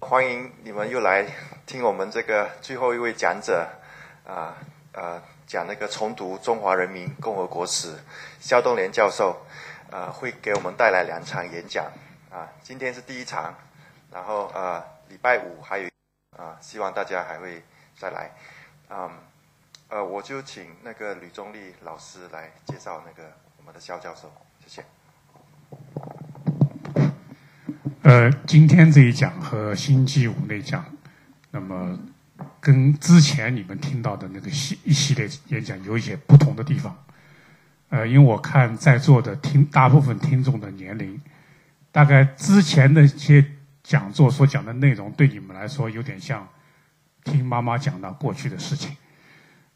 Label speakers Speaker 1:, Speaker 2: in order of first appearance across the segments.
Speaker 1: 欢迎你们又来听我们这个最后一位讲者，啊呃讲那个重读中华人民共和国史，肖东年教授，呃会给我们带来两场演讲，啊今天是第一场，然后呃礼拜五还有，啊希望大家还会再来，嗯呃我就请那个吕中立老师来介绍那个我们的肖教授，谢谢。
Speaker 2: 呃，今天这一讲和星期五那讲，那么跟之前你们听到的那个系一系列演讲有一些不同的地方。呃，因为我看在座的听大部分听众的年龄，大概之前的一些讲座所讲的内容对你们来说有点像听妈妈讲到过去的事情。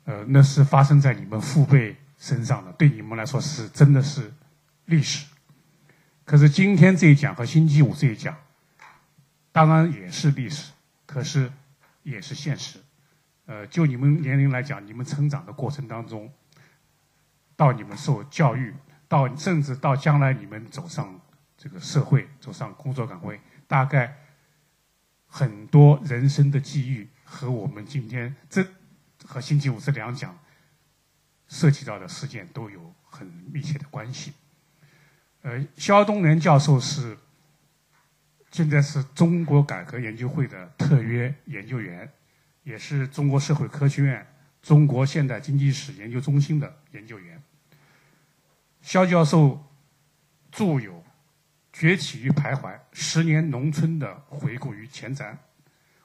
Speaker 2: 呃，那是发生在你们父辈身上的，对你们来说是真的是历史。可是今天这一讲和星期五这一讲，当然也是历史，可是也是现实。呃，就你们年龄来讲，你们成长的过程当中，到你们受教育，到甚至到将来你们走上这个社会，走上工作岗位，大概很多人生的际遇和我们今天这和星期五这两讲涉及到的事件都有很密切的关系。呃，肖东年教授是现在是中国改革研究会的特约研究员，也是中国社会科学院中国现代经济史研究中心的研究员。肖教授著有《崛起与徘徊：十年农村的回顾与前瞻》，《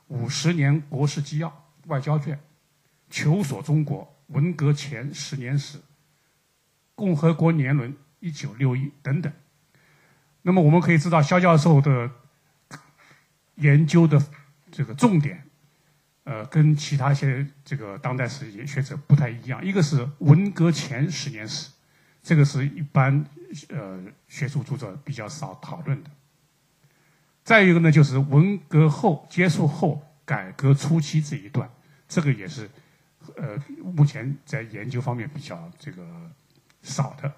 Speaker 2: 五十年国事纪要》外交卷，《求索中国：文革前十年史》，《共和国年轮》。一九六一等等，那么我们可以知道，肖教授的研究的这个重点，呃，跟其他一些这个当代史学者不太一样。一个是文革前十年史，这个是一般呃学术著作比较少讨论的。再一个呢，就是文革后结束后改革初期这一段，这个也是呃目前在研究方面比较这个少的。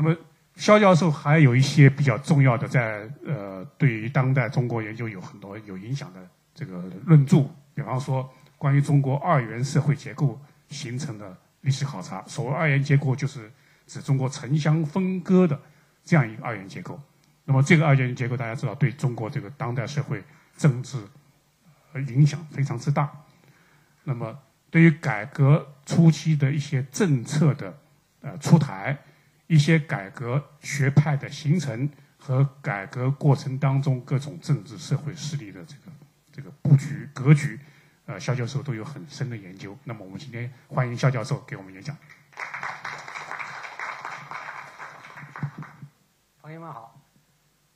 Speaker 2: 那么，肖教授还有一些比较重要的，在呃，对于当代中国研究有很多有影响的这个论著，比方说关于中国二元社会结构形成的历史考察。所谓二元结构，就是指中国城乡分割的这样一个二元结构。那么，这个二元结构大家知道，对中国这个当代社会政治影响非常之大。那么，对于改革初期的一些政策的呃出台。一些改革学派的形成和改革过程当中各种政治社会势力的这个这个布局格局，呃，肖教授都有很深的研究。那么我们今天欢迎肖教授给我们演讲。
Speaker 3: 朋友们好，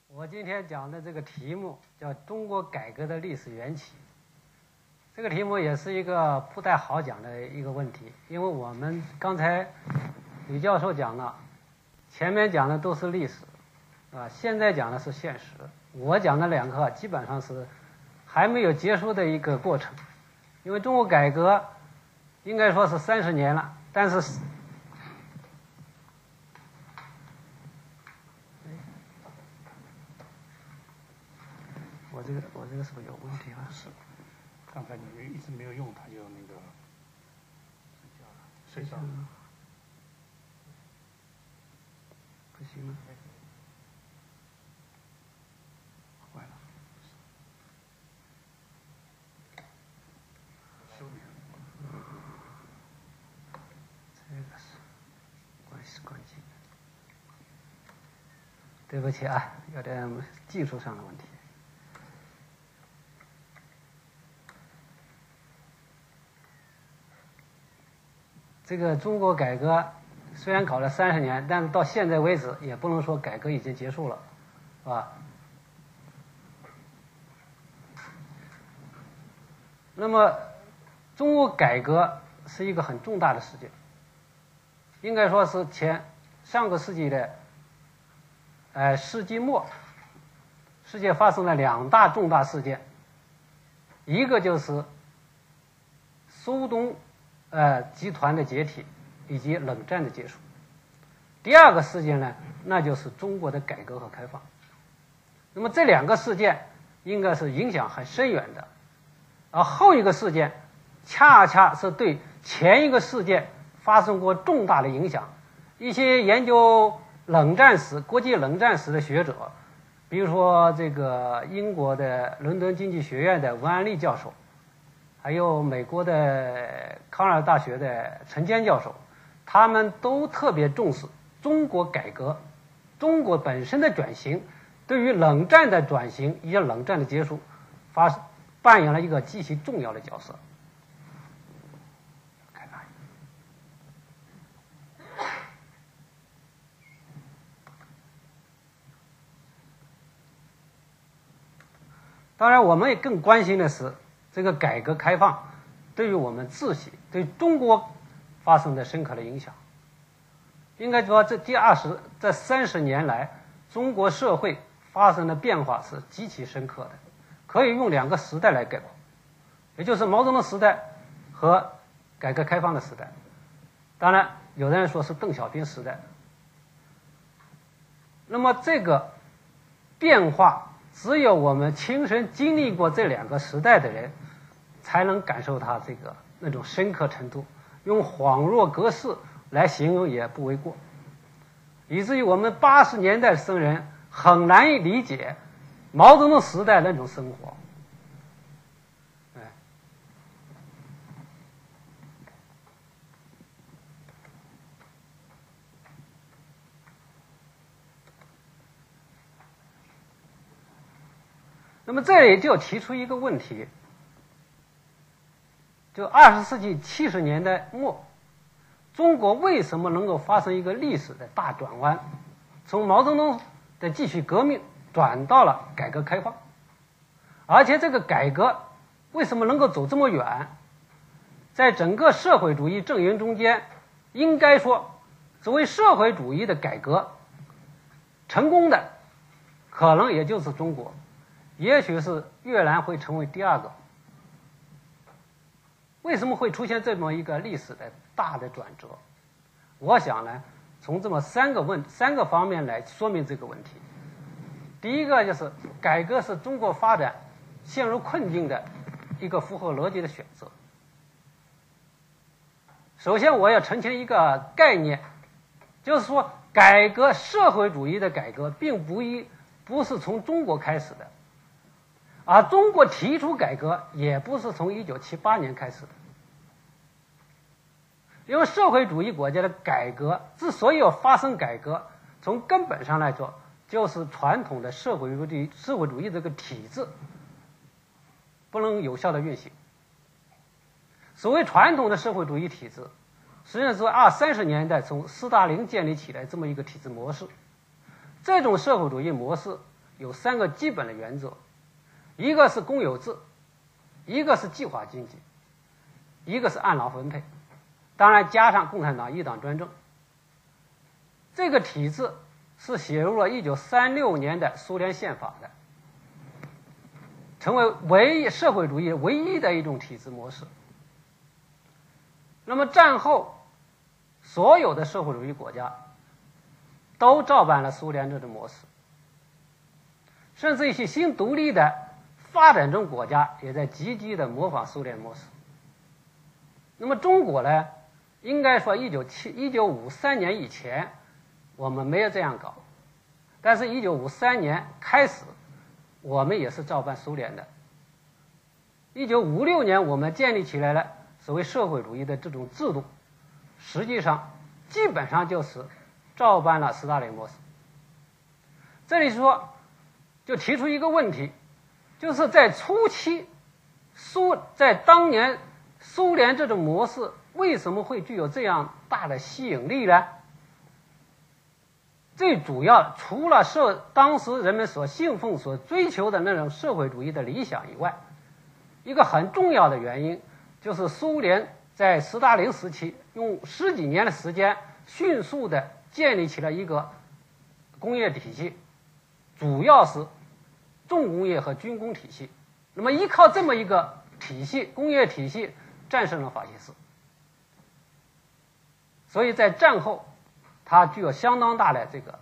Speaker 3: 我今天讲的这个题目叫“中国改革的历史缘起”。这个题目也是一个不太好讲的一个问题，因为我们刚才李教授讲了。前面讲的都是历史，啊，现在讲的是现实。我讲的两个基本上是还没有结束的一个过程，因为中国改革应该说是三十年了，但是，我这个我这个是不是有问题啊？
Speaker 2: 是，刚才你一直没有用，它就那个睡觉了，睡着了。
Speaker 3: 行了，
Speaker 2: 坏了，休眠。
Speaker 3: 这个是关系关机。对不起啊，有点技术上的问题。这个中国改革。虽然搞了三十年，但是到现在为止也不能说改革已经结束了，是吧？那么，中国改革是一个很重大的事件，应该说是前上个世纪的，呃，世纪末，世界发生了两大重大事件，一个就是苏东呃集团的解体。以及冷战的结束。第二个事件呢，那就是中国的改革和开放。那么这两个事件应该是影响很深远的，而后一个事件，恰恰是对前一个事件发生过重大的影响。一些研究冷战时、国际冷战时的学者，比如说这个英国的伦敦经济学院的文安利教授，还有美国的康奈尔大学的陈坚教授，他们都特别重视中国改革、中国本身的转型。对于冷战的转型以及冷战的结束，发扮演了一个极其重要的角色。当然，我们也更关心的是这个改革开放对于我们自己、对中国发生的深刻的影响。应该说，这第二十、这三十年来，中国社会。发生的变化是极其深刻的，可以用两个时代来概括，也就是毛泽东时代和改革开放的时代。当然，有的人说是邓小平时代。那么这个变化，只有我们亲身经历过这两个时代的人，才能感受它这个那种深刻程度。用恍若隔世来形容也不为过，以至于我们八十年代生人。很难以理解毛泽东时代那种生活，那么这里就提出一个问题：就二十世纪七十年代末，中国为什么能够发生一个历史的大转弯？从毛泽东。的继续革命转到了改革开放，而且这个改革为什么能够走这么远？在整个社会主义阵营中间，应该说，所谓社会主义的改革成功的，可能也就是中国，也许是越南会成为第二个。为什么会出现这么一个历史的大的转折？我想呢。从这么三个问三个方面来说明这个问题。第一个就是改革是中国发展陷入困境的一个符合逻辑的选择。首先，我要澄清一个概念，就是说，改革社会主义的改革并不一不是从中国开始的，而中国提出改革也不是从一九七八年开始的。因为社会主义国家的改革之所以要发生改革，从根本上来说，就是传统的社会主义社会主义这个体制不能有效的运行。所谓传统的社会主义体制，实际上是二三十年代从斯大林建立起来这么一个体制模式。这种社会主义模式有三个基本的原则：一个是公有制，一个是计划经济，一个是按劳分配。当然，加上共产党一党专政，这个体制是写入了一九三六年的苏联宪法的，成为唯一社会主义唯一的一种体制模式。那么战后，所有的社会主义国家都照搬了苏联这种模式，甚至一些新独立的发展中国家也在积极的模仿苏联模式。那么中国呢？应该说，一九七一九五三年以前，我们没有这样搞，但是，一九五三年开始，我们也是照搬苏联的。一九五六年，我们建立起来了所谓社会主义的这种制度，实际上基本上就是照搬了斯大林模式。这里说，就提出一个问题，就是在初期，苏在当年苏联这种模式。为什么会具有这样大的吸引力呢？最主要，除了社当时人们所信奉、所追求的那种社会主义的理想以外，一个很重要的原因就是苏联在斯大林时期用十几年的时间，迅速的建立起了一个工业体系，主要是重工业和军工体系。那么，依靠这么一个体系，工业体系战胜了法西斯。所以在战后，它具有相当大的这个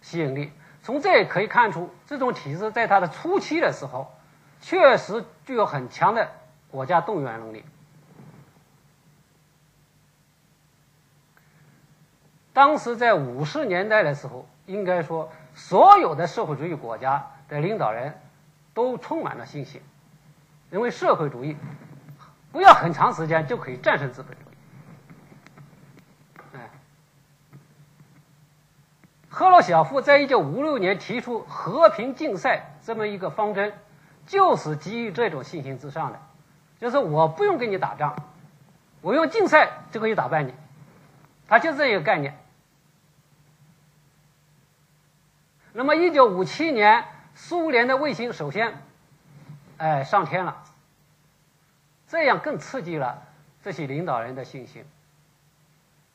Speaker 3: 吸引力。从这也可以看出，这种体制在它的初期的时候，确实具有很强的国家动员能力。当时在五十年代的时候，应该说，所有的社会主义国家的领导人都充满了信心，认为社会主义不要很长时间就可以战胜资本主义。哎，赫鲁晓夫在一九五六年提出和平竞赛这么一个方针，就是基于这种信心之上的，就是我不用跟你打仗，我用竞赛就可以打败你，他就这一个概念。那么，一九五七年，苏联的卫星首先，哎，上天了。这样更刺激了这些领导人的信心。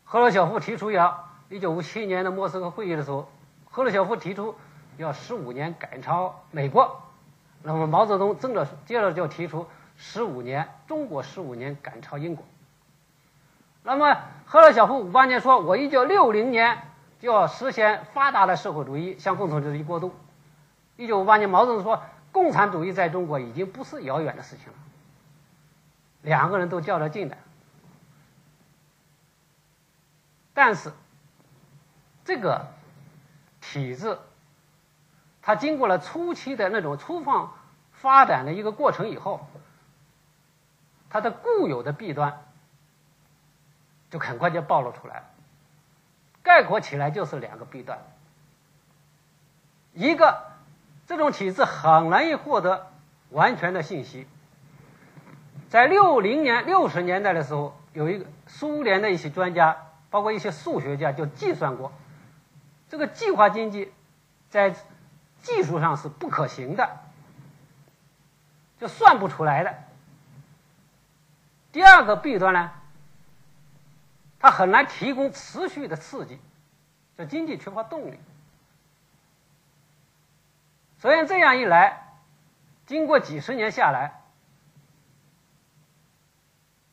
Speaker 3: 赫鲁晓夫提出要，一九五七年的莫斯科会议的时候，赫鲁晓夫提出要十五年赶超美国。那么毛泽东正着接着就提出十五年，中国十五年赶超英国。那么赫鲁晓夫五八年说，我一九六零年。就要实现发达的社会主义向共产主义过渡。一九五八年，毛泽东说：“共产主义在中国已经不是遥远的事情了。”两个人都较着劲的。但是，这个体制，它经过了初期的那种粗放发展的一个过程以后，它的固有的弊端就很快就暴露出来了。概括起来就是两个弊端，一个这种体制很难以获得完全的信息。在六零年、六十年代的时候，有一个苏联的一些专家，包括一些数学家，就计算过，这个计划经济在技术上是不可行的，就算不出来的。第二个弊端呢？它很难提供持续的刺激，这经济缺乏动力。所以这样一来，经过几十年下来，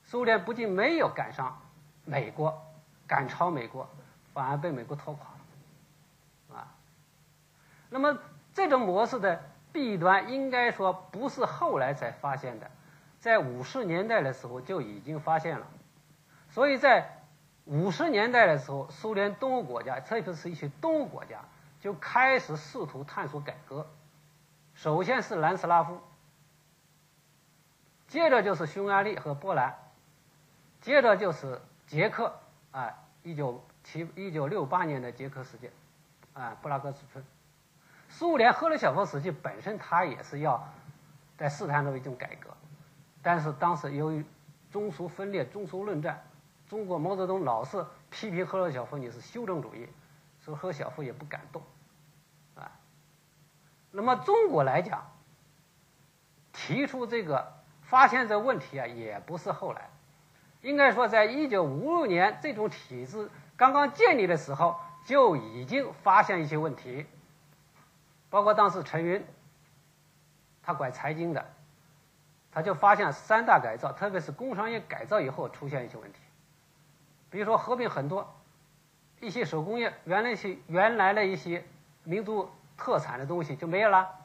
Speaker 3: 苏联不仅没有赶上美国，赶超美国，反而被美国拖垮了，啊。那么这种模式的弊端，应该说不是后来才发现的，在五十年代的时候就已经发现了，所以在。五十年代的时候，苏联东欧国家，特别是一些东欧国家，就开始试图探索改革。首先是南斯拉夫，接着就是匈牙利和波兰，接着就是捷克啊，一九七一九六八年的捷克事件，啊，布拉格之春。苏联赫鲁晓夫时期本身他也是要在试探着一种改革，但是当时由于中苏分裂、中苏论战。中国毛泽东老是批评赫鲁晓夫，你是修正主义，所以赫鲁晓夫也不敢动，那么中国来讲，提出这个发现这问题啊，也不是后来，应该说在一九五六年这种体制刚刚建立的时候，就已经发现一些问题，包括当时陈云，他管财经的，他就发现三大改造，特别是工商业改造以后出现一些问题。比如说，合并很多一些手工业，原来些原来的一些民族特产的东西就没有了。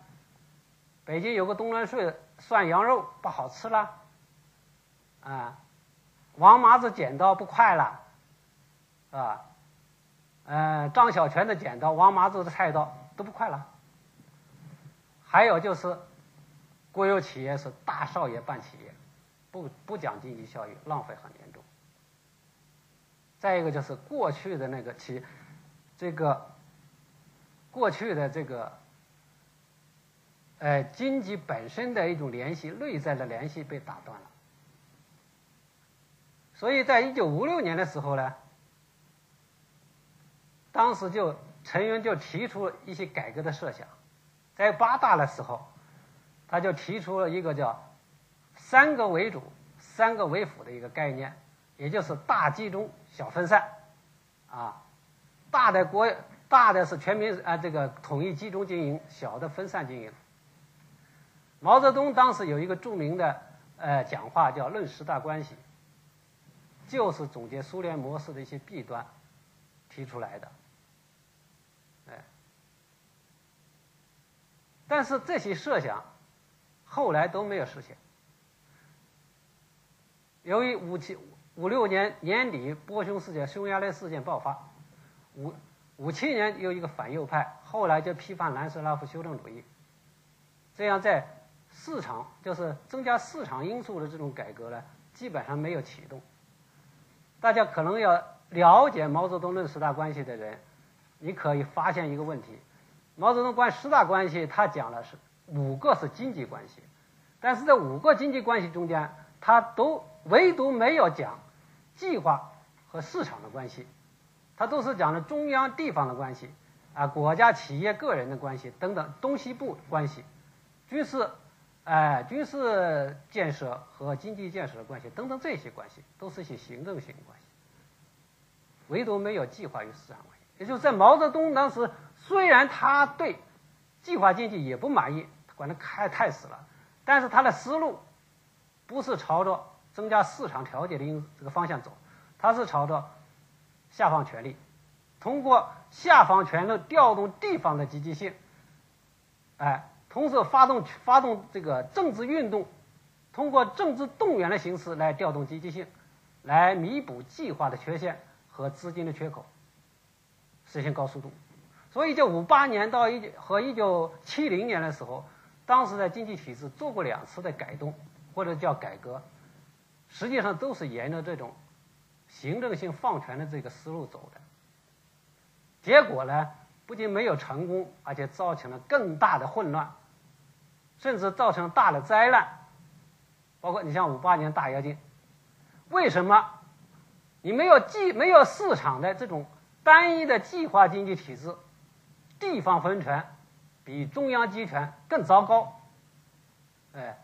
Speaker 3: 北京有个东来顺涮羊肉不好吃了，啊，王麻子剪刀不快了，啊，嗯，张小泉的剪刀，王麻子的菜刀都不快了。还有就是，国有企业是大少爷办企业，不不讲经济效益，浪费很严重。再一个就是过去的那个其，这个过去的这个，呃，经济本身的一种联系，内在的联系被打断了。所以在一九五六年的时候呢，当时就陈云就提出一些改革的设想，在八大的时候，他就提出了一个叫“三个为主，三个为辅”的一个概念，也就是大集中。小分散，啊，大的国大的是全民啊，这个统一集中经营，小的分散经营。毛泽东当时有一个著名的呃讲话叫《论十大关系》，就是总结苏联模式的一些弊端提出来的。哎，但是这些设想后来都没有实现。由于五七五六年年底波匈事件、匈牙利事件爆发，五五七年有一个反右派，后来就批判南斯拉夫修正主义，这样在市场就是增加市场因素的这种改革呢，基本上没有启动。大家可能要了解毛泽东论十大关系的人，你可以发现一个问题：毛泽东关十大关系，他讲的是五个是经济关系，但是这五个经济关系中间，他都唯独没有讲计划和市场的关系，他都是讲的中央地方的关系，啊，国家企业个人的关系等等，东西部关系，军事，哎，军事建设和经济建设的关系等等这些关系，都是一些行政性关系，唯独没有计划与市场关系。也就是在毛泽东当时，虽然他对计划经济也不满意，管的太太死了，但是他的思路不是朝着增加市场调节的因这个方向走，他是朝着下放权力，通过下放权力调动地方的积极性，哎，同时发动发动这个政治运动，通过政治动员的形式来调动积极性，来弥补计划的缺陷和资金的缺口。实现高速度，所以就五八年到一和一九七零年的时候，当时的经济体制做过两次的改动或者叫改革，实际上都是沿着这种行政性放权的这个思路走的。结果呢，不仅没有成功，而且造成了更大的混乱，甚至造成大的灾难。包括你像五八年大跃进，为什么你没有计没有市场的这种？单一的计划经济体制，地方分权比中央集权更糟糕。哎，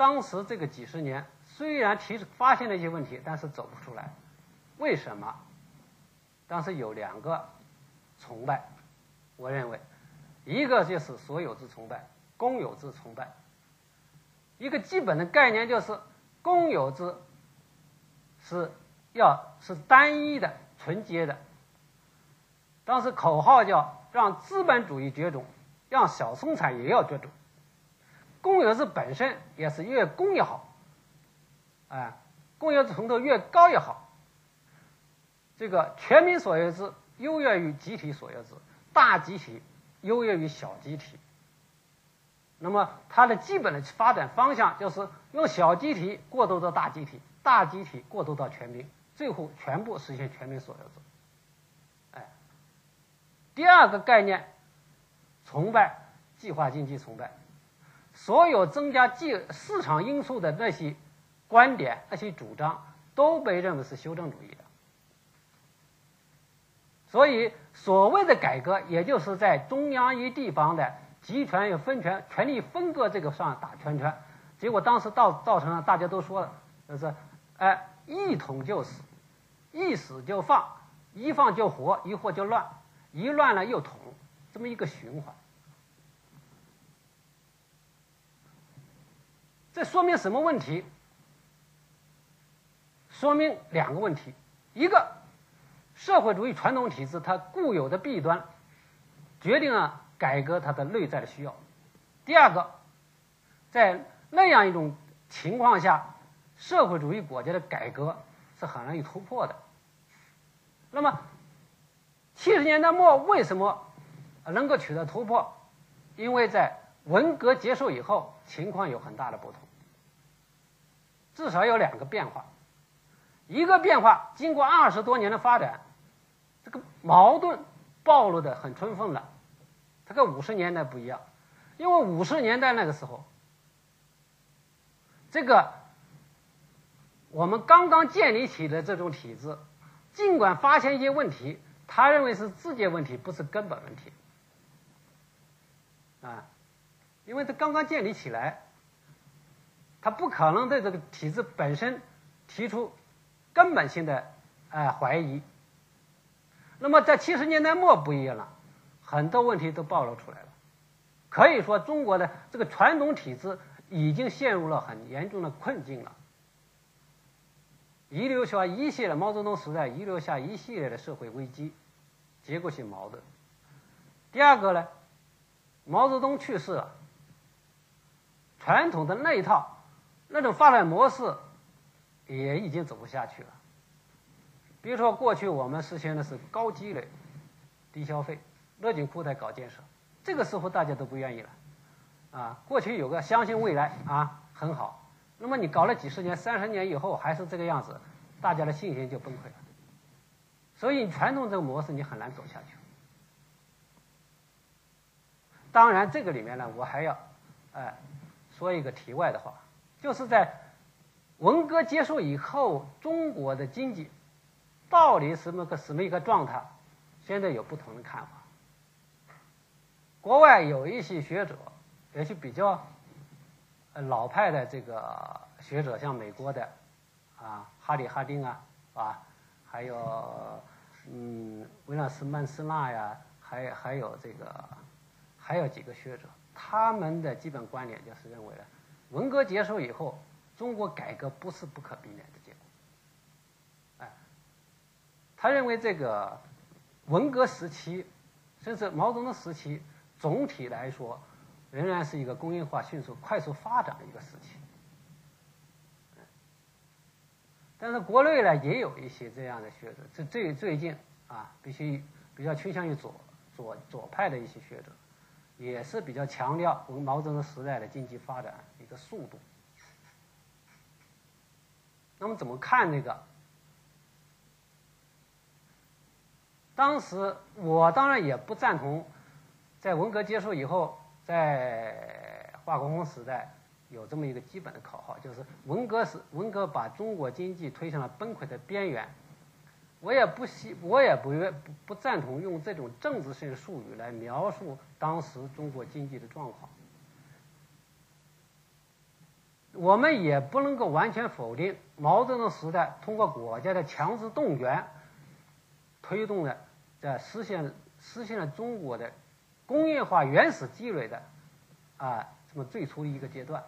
Speaker 3: 当时这个几十年虽然提出发现了一些问题，但是走不出来。为什么？当时有两个崇拜，我认为，一个就是所有制崇拜，公有制崇拜。一个基本的概念就是公有制。是要是单一的、纯洁的。当时口号叫“让资本主义绝种，让小生产也要绝种”。公有制本身也是越公越好，哎，公有制程度越高越好。这个全民所有制优越于集体所有制，大集体优越于小集体。那么它的基本的发展方向就是用小集体过渡到大集体。大集体过渡到全民，最后全部实现全民所有制。哎，第二个概念，崇拜计划经济崇拜，所有增加技市场因素的那些观点、那些主张，都被认为是修正主义的。所以，所谓的改革，也就是在中央与地方的集权与分权、权力分割这个上打圈圈。结果当时造造成了大家都说了，就是。哎，一统就死，一死就放，一放就活，一活就乱，一乱了又统，这么一个循环。这说明什么问题？说明两个问题：一个，社会主义传统体制它固有的弊端，决定了改革它的内在的需要；第二个，在那样一种情况下。社会主义国家的改革是很容易突破的。那么，七十年代末为什么能够取得突破？因为在文革结束以后，情况有很大的不同。至少有两个变化。一个变化，经过二十多年的发展，这个矛盾暴露的很充分了。它跟五十年代不一样，因为五十年代那个时候，这个。我们刚刚建立起的这种体制，尽管发现一些问题，他认为是质结问题，不是根本问题。啊，因为它刚刚建立起来，他不可能对这个体制本身提出根本性的呃怀疑。那么在七十年代末不一样了，很多问题都暴露出来了。可以说，中国的这个传统体制已经陷入了很严重的困境了。遗留下一系列毛泽东时代遗留下一系列的社会危机、结构性矛盾，第二个呢，毛泽东去世了，传统的那一套那种发展模式也已经走不下去了。比如说，过去我们实行的是高积累、低消费，勒紧裤带搞建设，这个似乎大家都不愿意了。啊，过去有个相信未来啊，很好。那么你搞了几十年、三十年以后还是这个样子，大家的信心就崩溃了。所以传统这个模式你很难走下去。当然，这个里面呢，我还要哎说一个题外的话，就是在文革结束以后，中国的经济。到底什么个什么一个状态？现在有不同的看法。国外有一些学者，也是比较老派的这个学者，像美国的啊，哈里·哈丁啊，啊，还有嗯，维纳斯·曼斯纳呀，还还有这个，还有几个学者，他们的基本观点就是认为呢，文革结束以后，中国改革不是不可避免的结果。他认为这个文革时期，甚至毛泽东时期，总体来说仍然是一个工业化迅速、快速发展的一个时期。但是国内呢，也有一些这样的学者，这最最近啊，必须比较倾向于左左左派的一些学者，也是比较强调我们毛泽东时代的经济发展一个速度。那么怎么看这个？当时我当然也不赞同，在文革结束以后，在华国锋时代有这么一个基本的口号，就是文革是文革把中国经济推向了崩溃的边缘。我也不希，我也不愿不不赞同用这种政治性术语来描述当时中国经济的状况。我们也不能够完全否定毛泽东时代通过国家的强制动员推动的。在实现实现了中国的工业化原始积累的啊这么最初的一个阶段，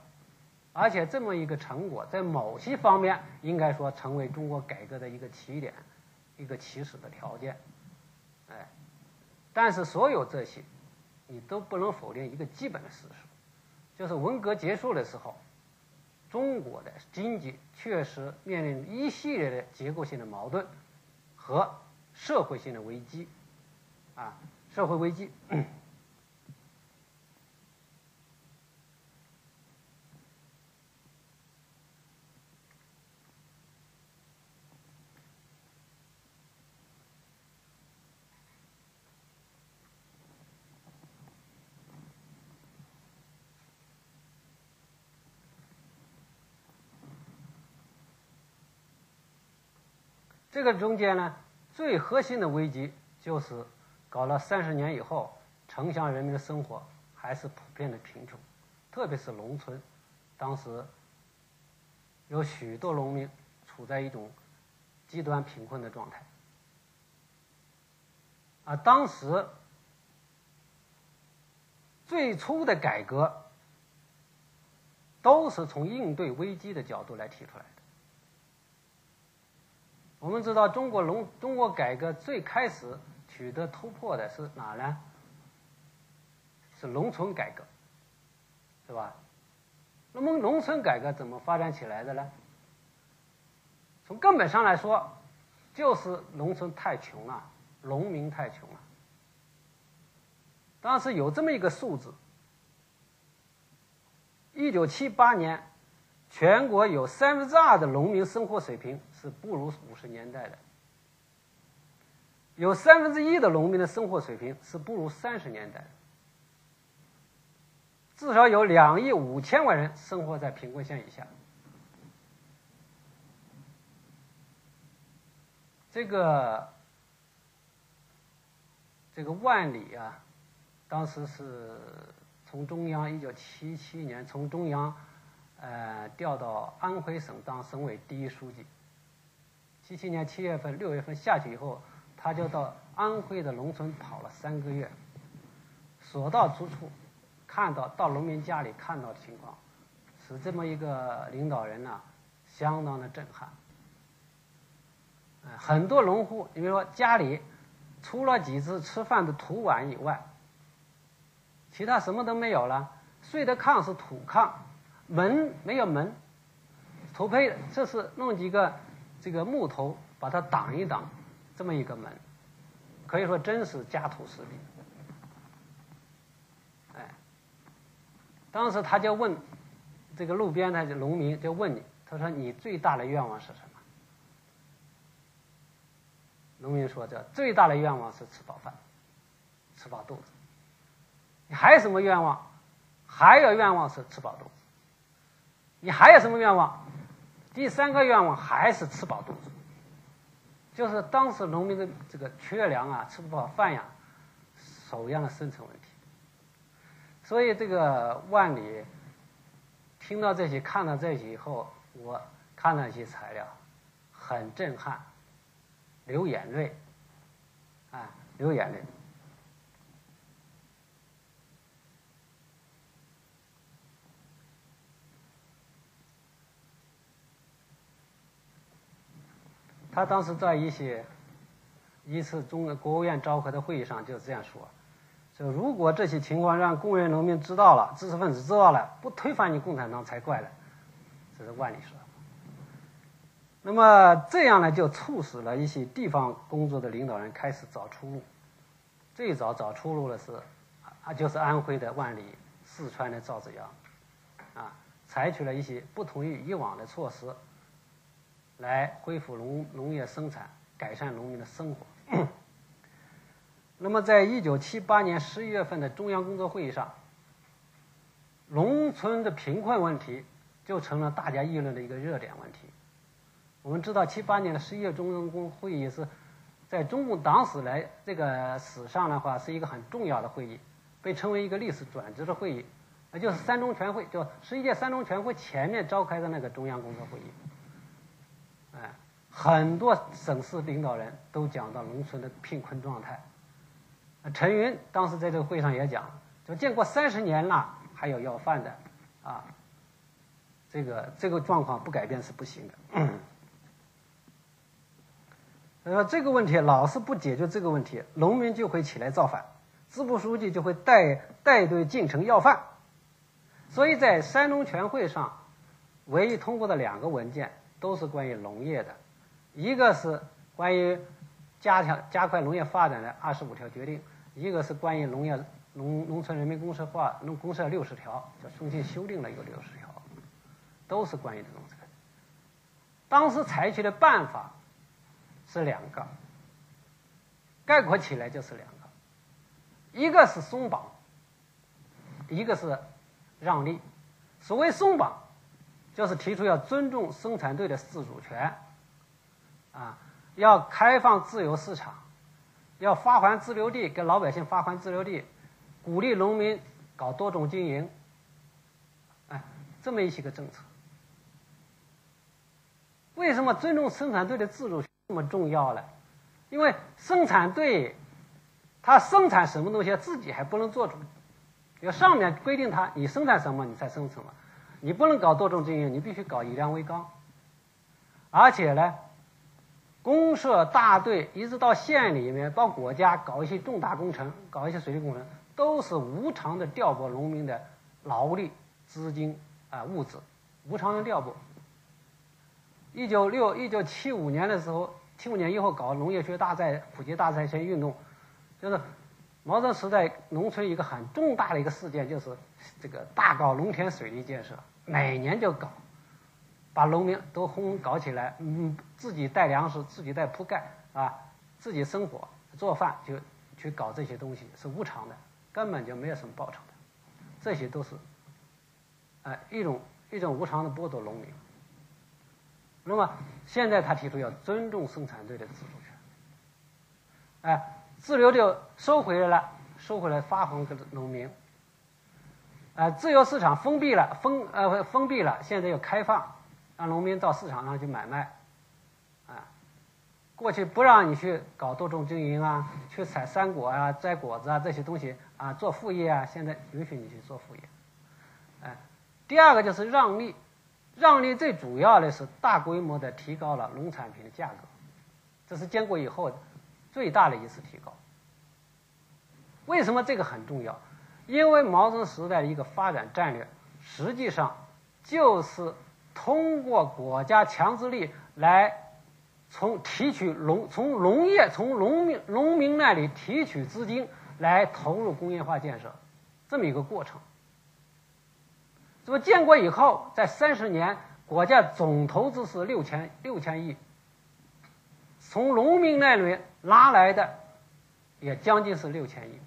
Speaker 3: 而且这么一个成果在某些方面应该说成为中国改革的一个起点，一个起始的条件，哎，但是所有这些你都不能否定一个基本的事实，就是文革结束的时候，中国的经济确实面临一系列的结构性的矛盾和。社会性的危机，啊，社会危机。这个中间呢？最核心的危机就是，搞了三十年以后，城乡人民的生活还是普遍的贫穷，特别是农村，当时有许多农民处在一种极端贫困的状态。啊，当时最初的改革都是从应对危机的角度来提出来的。我们知道，中国农中国改革最开始取得突破的是哪呢？是农村改革，是吧？那么农村改革怎么发展起来的呢？从根本上来说，就是农村太穷了，农民太穷了。当时有这么一个数字：一九七八年。全国有三分之二的农民生活水平是不如五十年代的，有三分之一的农民的生活水平是不如三十年代的，至少有两亿五千万人生活在贫困线以下。这个这个万里啊，当时是从中央一九七七年从中央。呃，调到安徽省当省委第一书记。七七年七月份、六月份下去以后，他就到安徽的农村跑了三个月，所到之处，看到到农民家里看到的情况，使这么一个领导人呢、相当的震撼。很多农户，你比如说家里除了几只吃饭的土碗以外，其他什么都没有了。睡的炕是土炕，门没有门，土坯这是弄几个这个木头把它挡一挡，这么一个门，可以说真是家徒四壁。哎，当时他就问这个路边的农民，就问你，他说你最大的愿望是什么？农民说这最大的愿望是吃饱饭，吃饱肚子。你还有什么愿望？还有愿望是吃饱肚子。你还有什么愿望？第三个愿望还是吃饱肚子。就是当时农民的这个缺粮啊，吃不饱饭呀，首要的生存问题。所以这个万里听到这些，看到这些以后，我看了一些材料，很震撼，流眼泪，啊，流眼泪。他当时在一些一次中国务院召开的会议上就这样说：说如果这些情况让工人农民知道了，知识分子知道了，不推翻你共产党才怪了。这是万里说。那么这样呢，就促使了一些地方工作的领导人开始找出路。最早找出路的是啊，就是安徽的万里、四川的赵紫阳，啊，采取了一些不同于以往的措施。来恢复农农业生产，改善农民的生活。那么，在一九七八年十一月份的中央工作会议上，农村的贫困问题就成了大家议论的一个热点问题。我们知道，七八年的十一月中央工会议是在中共党史来这个史上的话是一个很重要的会议，被称为一个历史转折的会议，那就是三中全会，就十一届三中全会前面召开的那个中央工作会议。很多省市领导人都讲到农村的贫困状态。陈云当时在这个会上也讲，就建国三十年了，还有要饭的，啊，这个这个状况不改变是不行的。他 说这个问题老是不解决这个问题，农民就会起来造反，支部书记就会带带队进城要饭。所以在三中全会上，唯一通过的两个文件。都是关于农业的，一个是关于加强加快农业发展的二十五条决定，一个是关于农业农农村人民公社化农公社六十条，就重新修订了一个六十条，都是关于这种这个。当时采取的办法是两个，概括起来就是两个，一个是松绑，一个是让利。所谓松绑。就是提出要尊重生产队的自主权，啊，要开放自由市场，要发还自留地，给老百姓发还自留地，鼓励农民搞多种经营，哎，这么一些个政策。为什么尊重生产队的自主权这么重要呢？因为生产队，他生产什么东西自己还不能做主，要上面规定他你生产什么你才生产什么。你不能搞多种经营，你必须搞以粮为纲。而且呢，公社大队一直到县里面，到国家搞一些重大工程，搞一些水利工程，都是无偿的调拨农民的劳力、资金啊、物资，无偿的调拨。一九六一九七五年的时候，七五年以后搞农业学大寨、普及大寨村运动，就是毛泽东时代农村一个很重大的一个事件，就是这个大搞农田水利建设。每年就搞，把农民都轰搞起来，嗯，自己带粮食，自己带铺盖啊，自己生火做饭，就去搞这些东西，是无偿的，根本就没有什么报酬的，这些都是，哎，一种一种无偿的剥夺农民。那么现在他提出要尊重生产队的自主权，哎，自留就收回来了，收回来发还给农民。呃，自由市场封闭了，封呃封闭了，现在又开放，让农民到市场上去买卖，啊，过去不让你去搞多种经营啊，去采山果啊、摘果子啊这些东西啊，做副业啊，现在允许你去做副业，哎，第二个就是让利，让利最主要的是大规模的提高了农产品的价格，这是建国以后最大的一次提高。为什么这个很重要？因为毛泽东时代的一个发展战略，实际上就是通过国家强制力来从提取农从农业从农民农民那里提取资金来投入工业化建设，这么一个过程。这么建国以后，在三十年，国家总投资是六千六千亿，从农民那里拿来的也将近是六千亿。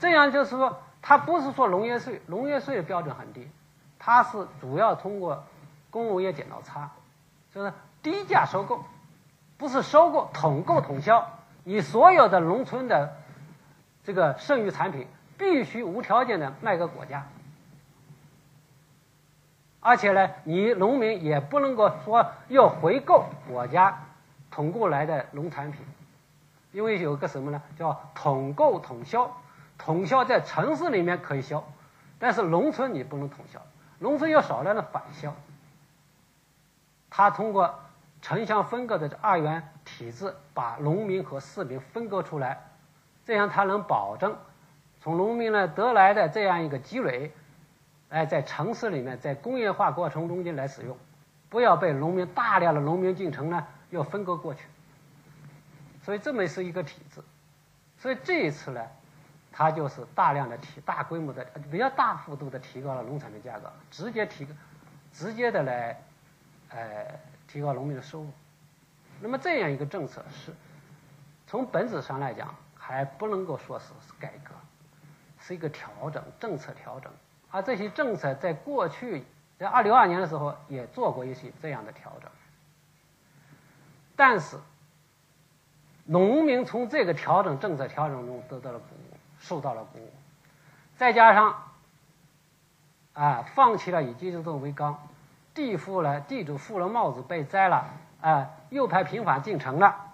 Speaker 3: 这样就是说，它不是说农业税，农业税的标准很低，它是主要通过工农业剪刀差，就是低价收购，不是收购，统购统销，你所有的农村的这个剩余产品必须无条件的卖给国家，而且呢，你农民也不能够说要回购国家统购来的农产品，因为有个什么呢？叫统购统销。统销在城市里面可以销，但是农村你不能统销，农村有少量的返销。他通过城乡分割的二元体制，把农民和市民分割出来，这样他能保证从农民那得来的这样一个积累，哎，在城市里面在工业化过程中间来使用，不要被农民大量的农民进城呢又分割过去。所以这么是一个体制，所以这一次呢。它就是大量的提大规模的比较大幅度的提高了农产品价格，直接提，直接的来，呃，提高农民的收入。那么这样一个政策是，从本质上来讲还不能够说是改革，是一个调整，政策调整。而这些政策在过去在二零二年的时候也做过一些这样的调整，但是农民从这个调整政策调整中得到了鼓舞。受到了鼓舞，再加上啊，放弃了以集中为纲，地富了，地主富了帽子被摘了，啊，右派平反进城了，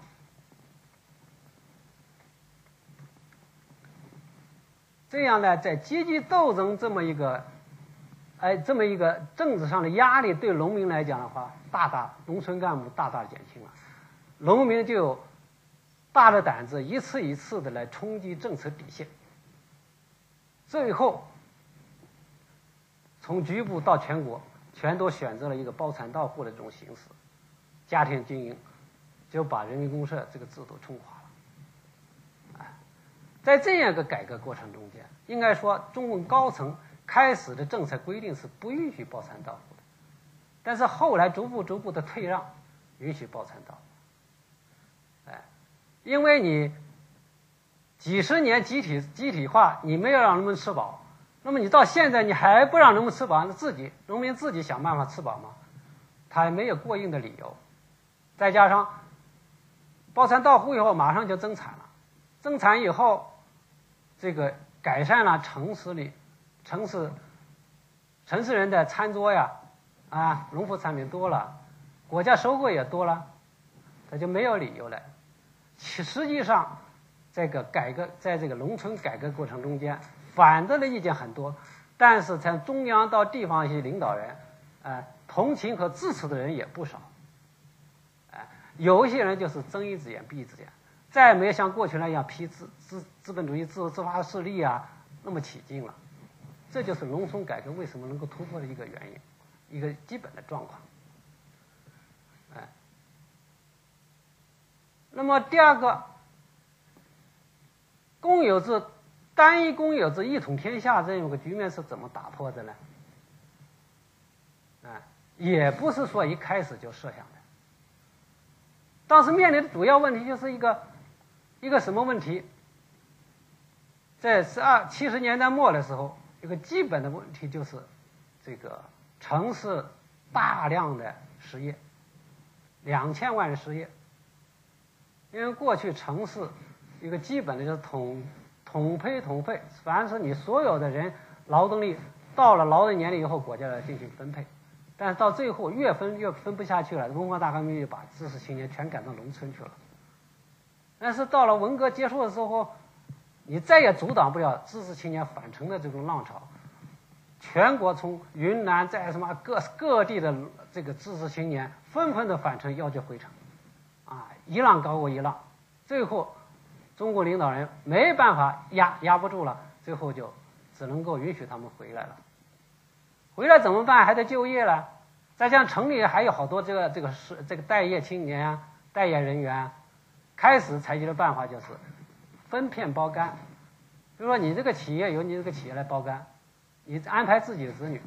Speaker 3: 这样呢，在阶级斗争这么一个，哎，这么一个政治上的压力，对农民来讲的话，大大农村干部大大减轻了，农民就大着胆子，一次一次的来冲击政策底线，最后从局部到全国，全都选择了一个包产到户的这种形式，家庭经营，就把人民公社这个制度冲垮了。啊，在这样一个改革过程中间，应该说中共高层开始的政策规定是不允许包产到户的，但是后来逐步逐步的退让，允许包产到户。因为你几十年集体集体化，你没有让农民吃饱，那么你到现在你还不让农民吃饱，那自己农民自己想办法吃饱吗？他也没有过硬的理由。再加上包产到户以后，马上就增产了，增产以后，这个改善了城市里城市城市人的餐桌呀，啊，农副产品多了，国家收获也多了，他就没有理由了。其实际上，这个改革在这个农村改革过程中间，反对的意见很多，但是从中央到地方一些领导人，呃，同情和支持的人也不少。哎、有一些人就是睁一只眼闭一只眼，再没有像过去那样批资资资本主义自自发势力啊那么起劲了。这就是农村改革为什么能够突破的一个原因，一个基本的状况。那么第二个，公有制，单一公有制一统天下这样一个局面是怎么打破的呢？啊，也不是说一开始就设想的。当时面临的主要问题就是一个一个什么问题？在十二七十年代末的时候，一个基本的问题就是这个城市大量的失业，两千万人失业。因为过去城市一个基本的就是统统配统配，凡是你所有的人劳动力到了劳动年龄以后，国家来进行分配，但是到最后越分越分不下去了，文化大革命就把知识青年全赶到农村去了。但是到了文革结束的时候，你再也阻挡不了知识青年返城的这种浪潮，全国从云南在什么各各地的这个知识青年纷纷的返城，要求回城。一浪高过一浪，最后中国领导人没办法压压不住了，最后就只能够允许他们回来了。回来怎么办？还得就业了。再像城里还有好多这个这个是这个待业青年啊，待业人员啊，开始采取的办法就是分片包干，比如说你这个企业由你这个企业来包干，你安排自己的子女，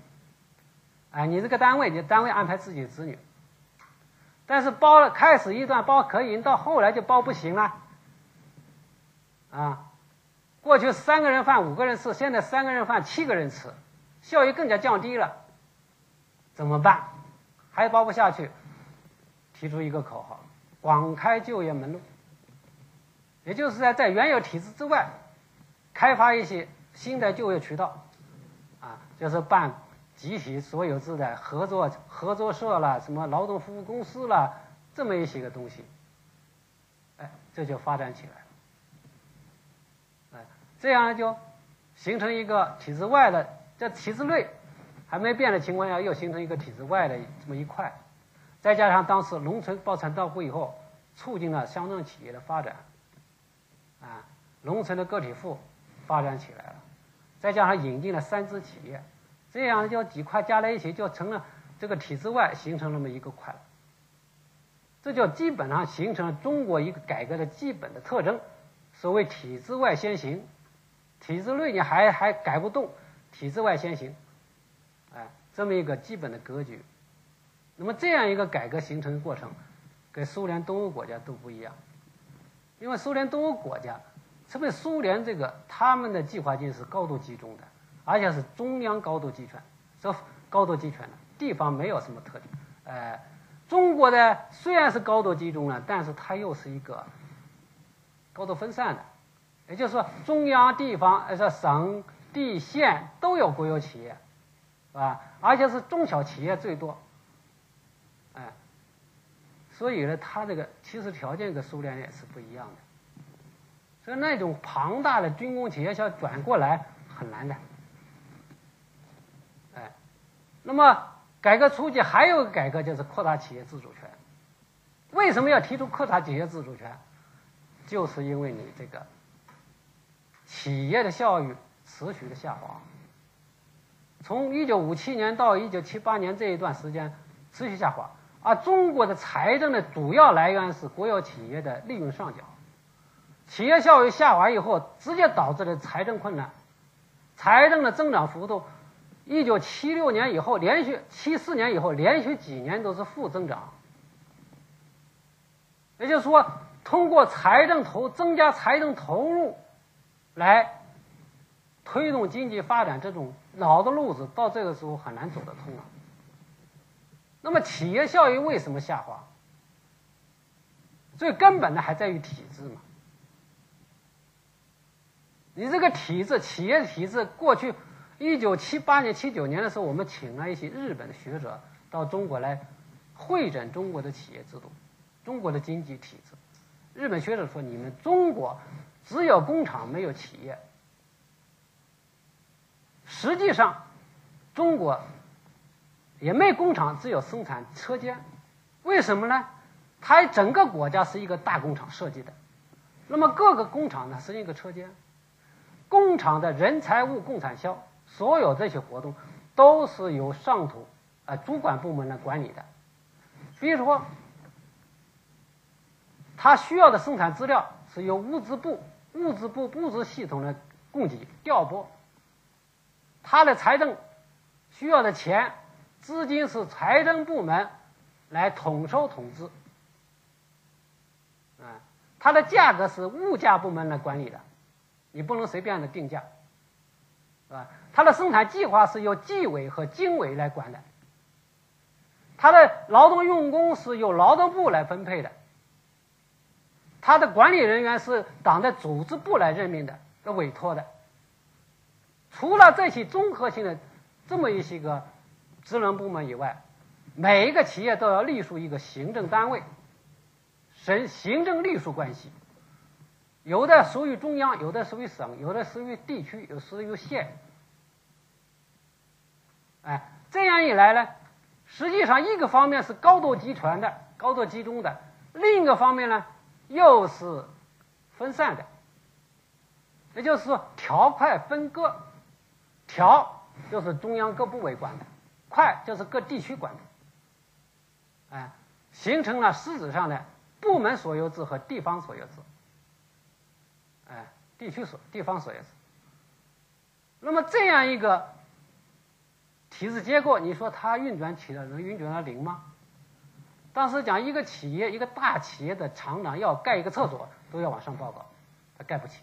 Speaker 3: 哎，你这个单位你单位安排自己的子女，但是包了开始一段包可以，到后来就包不行了，啊，过去三个人饭五个人吃，现在三个人饭七个人吃，效益更加降低了，怎么办？还包不下去，提出一个口号：广开就业门路。也就是在在原有体制之外，开发一些新的就业渠道，啊，就是办集体所有制的合作合作社啦，什么劳动服务公司啦，这么一些个东西，哎，这就发展起来了，哎，这样就形成一个体制外的，在体制内。还没变的情况下，又形成一个体制外的这么一块，再加上当时农村包产到户以后，促进了乡镇企业的发展，啊，农村的个体户发展起来了，再加上引进了三资企业，这样就几块加在一起，就成了这个体制外形成那么一个块，这就基本上形成了中国一个改革的基本的特征，所谓体制外先行，体制内你还还改不动，体制外先行。哎这么一个基本的格局，那么这样一个改革形成的过程，跟苏联东欧国家都不一样，因为苏联东欧国家，特别苏联这个他们的计划经济是高度集中的，而且是中央高度集权，这高度集权的地方没有什么特点。呃，中国的虽然是高度集中了，但是它又是一个高度分散的，也就是说中央、地方、呃，说省、地、县都有国有企业。啊，而且是中小企业最多，哎，所以呢，它这个其实条件跟苏联也是不一样的，所以那种庞大的军工企业想转过来很难的，哎，那么改革初期还有个改革就是扩大企业自主权，为什么要提出扩大企业自主权？就是因为你这个企业的效益持续的下滑。从一九五七年到一九七八年这一段时间持续下滑，而中国的财政的主要来源是国有企业的利润上缴，企业效益下滑以后，直接导致了财政困难，财政的增长幅度，一九七六年以后连续七四年以后连续几年都是负增长，也就是说，通过财政投增加财政投入来推动经济发展这种。老的路子到这个时候很难走得通了。那么企业效益为什么下滑？最根本的还在于体制嘛。你这个体制，企业体制，过去一九七八年、七九年的时候，我们请了一些日本的学者到中国来会诊中国的企业制度、中国的经济体制。日本学者说：“你们中国只有工厂，没有企业。”实际上，中国也没工厂，只有生产车间。为什么呢？它整个国家是一个大工厂设计的，那么各个工厂呢是一个车间。工厂的人、财物、共产销，所有这些活动都是由上头啊主管部门来管理的。比如说，他需要的生产资料是由物资部、物资部物资系统的供给调拨。他的财政需要的钱、资金是财政部门来统收统支，啊，它的价格是物价部门来管理的，你不能随便的定价，是吧？它的生产计划是由纪委和经委来管的，它的劳动用工是由劳动部来分配的，它的管理人员是党的组织部来任命的、的委托的。除了这些综合性的这么一些个职能部门以外，每一个企业都要隶属一个行政单位，省行政隶属关系，有的属于中央，有的属于省，有的属于地区，有的属于县。哎，这样一来呢，实际上一个方面是高度集权的、高度集中的，另一个方面呢又是分散的，也就是说条块分割，条就是中央各部委管的，块就是各地区管的，哎，形成了实质上的部门所有制和地方所有制，哎，地区所地方所有制。那么这样一个体制结构，你说它运转起来能运转到零吗？当时讲一个企业，一个大企业的厂长要盖一个厕所，都要往上报告，他盖不起。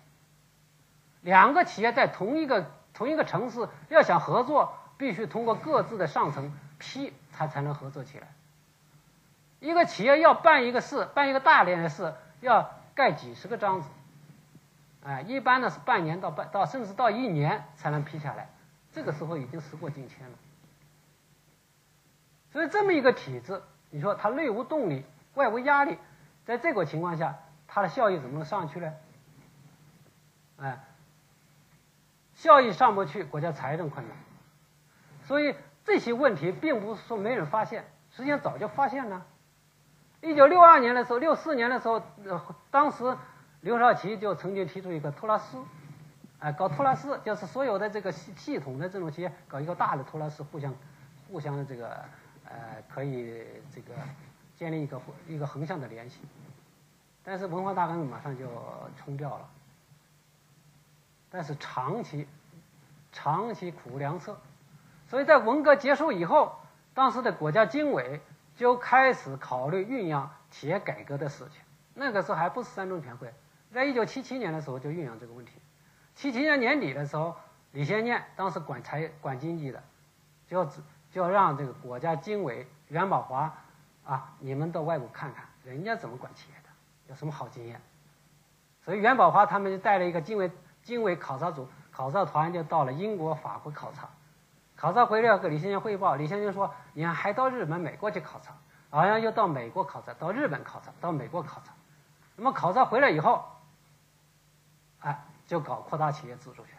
Speaker 3: 两个企业在同一个同一个城市要想合作，必须通过各自的上层批，他才能合作起来。一个企业要办一个事，办一个大连的事，要盖几十个章子，哎，一般呢是半年到半到甚至到一年才能批下来，这个时候已经时过境迁了。所以这么一个体制。你说它内无动力，外无压力，在这个情况下，它的效益怎么能上去呢？哎，效益上不去，国家财政困难。所以这些问题并不是说没人发现，实际上早就发现了。一九六二年的时候，六四年的时候，当时刘少奇就曾经提出一个托拉斯，哎，搞托拉斯就是所有的这个系系统的这种企业搞一个大的托拉斯，互相互相的这个。呃，可以这个建立一个一个横向的联系，但是文化大革命马上就冲掉了。但是长期长期苦无良策，所以在文革结束以后，当时的国家经委就开始考虑酝酿企业改革的事情。那个时候还不是三中全会，在一九七七年的时候就酝酿这个问题。七七年年底的时候，李先念当时管财管经济的，就。就要让这个国家经委袁宝华啊，你们到外国看看，人家怎么管企业的，有什么好经验。所以袁宝华他们就带了一个经委经委考察组，考察团就到了英国、法国考察。考察回来要给李先念汇报，李先念说：“你看，还到日本、美国去考察，好像又到美国考察，到日本考察，到美国考察。那么考察回来以后，就搞扩大企业自主权，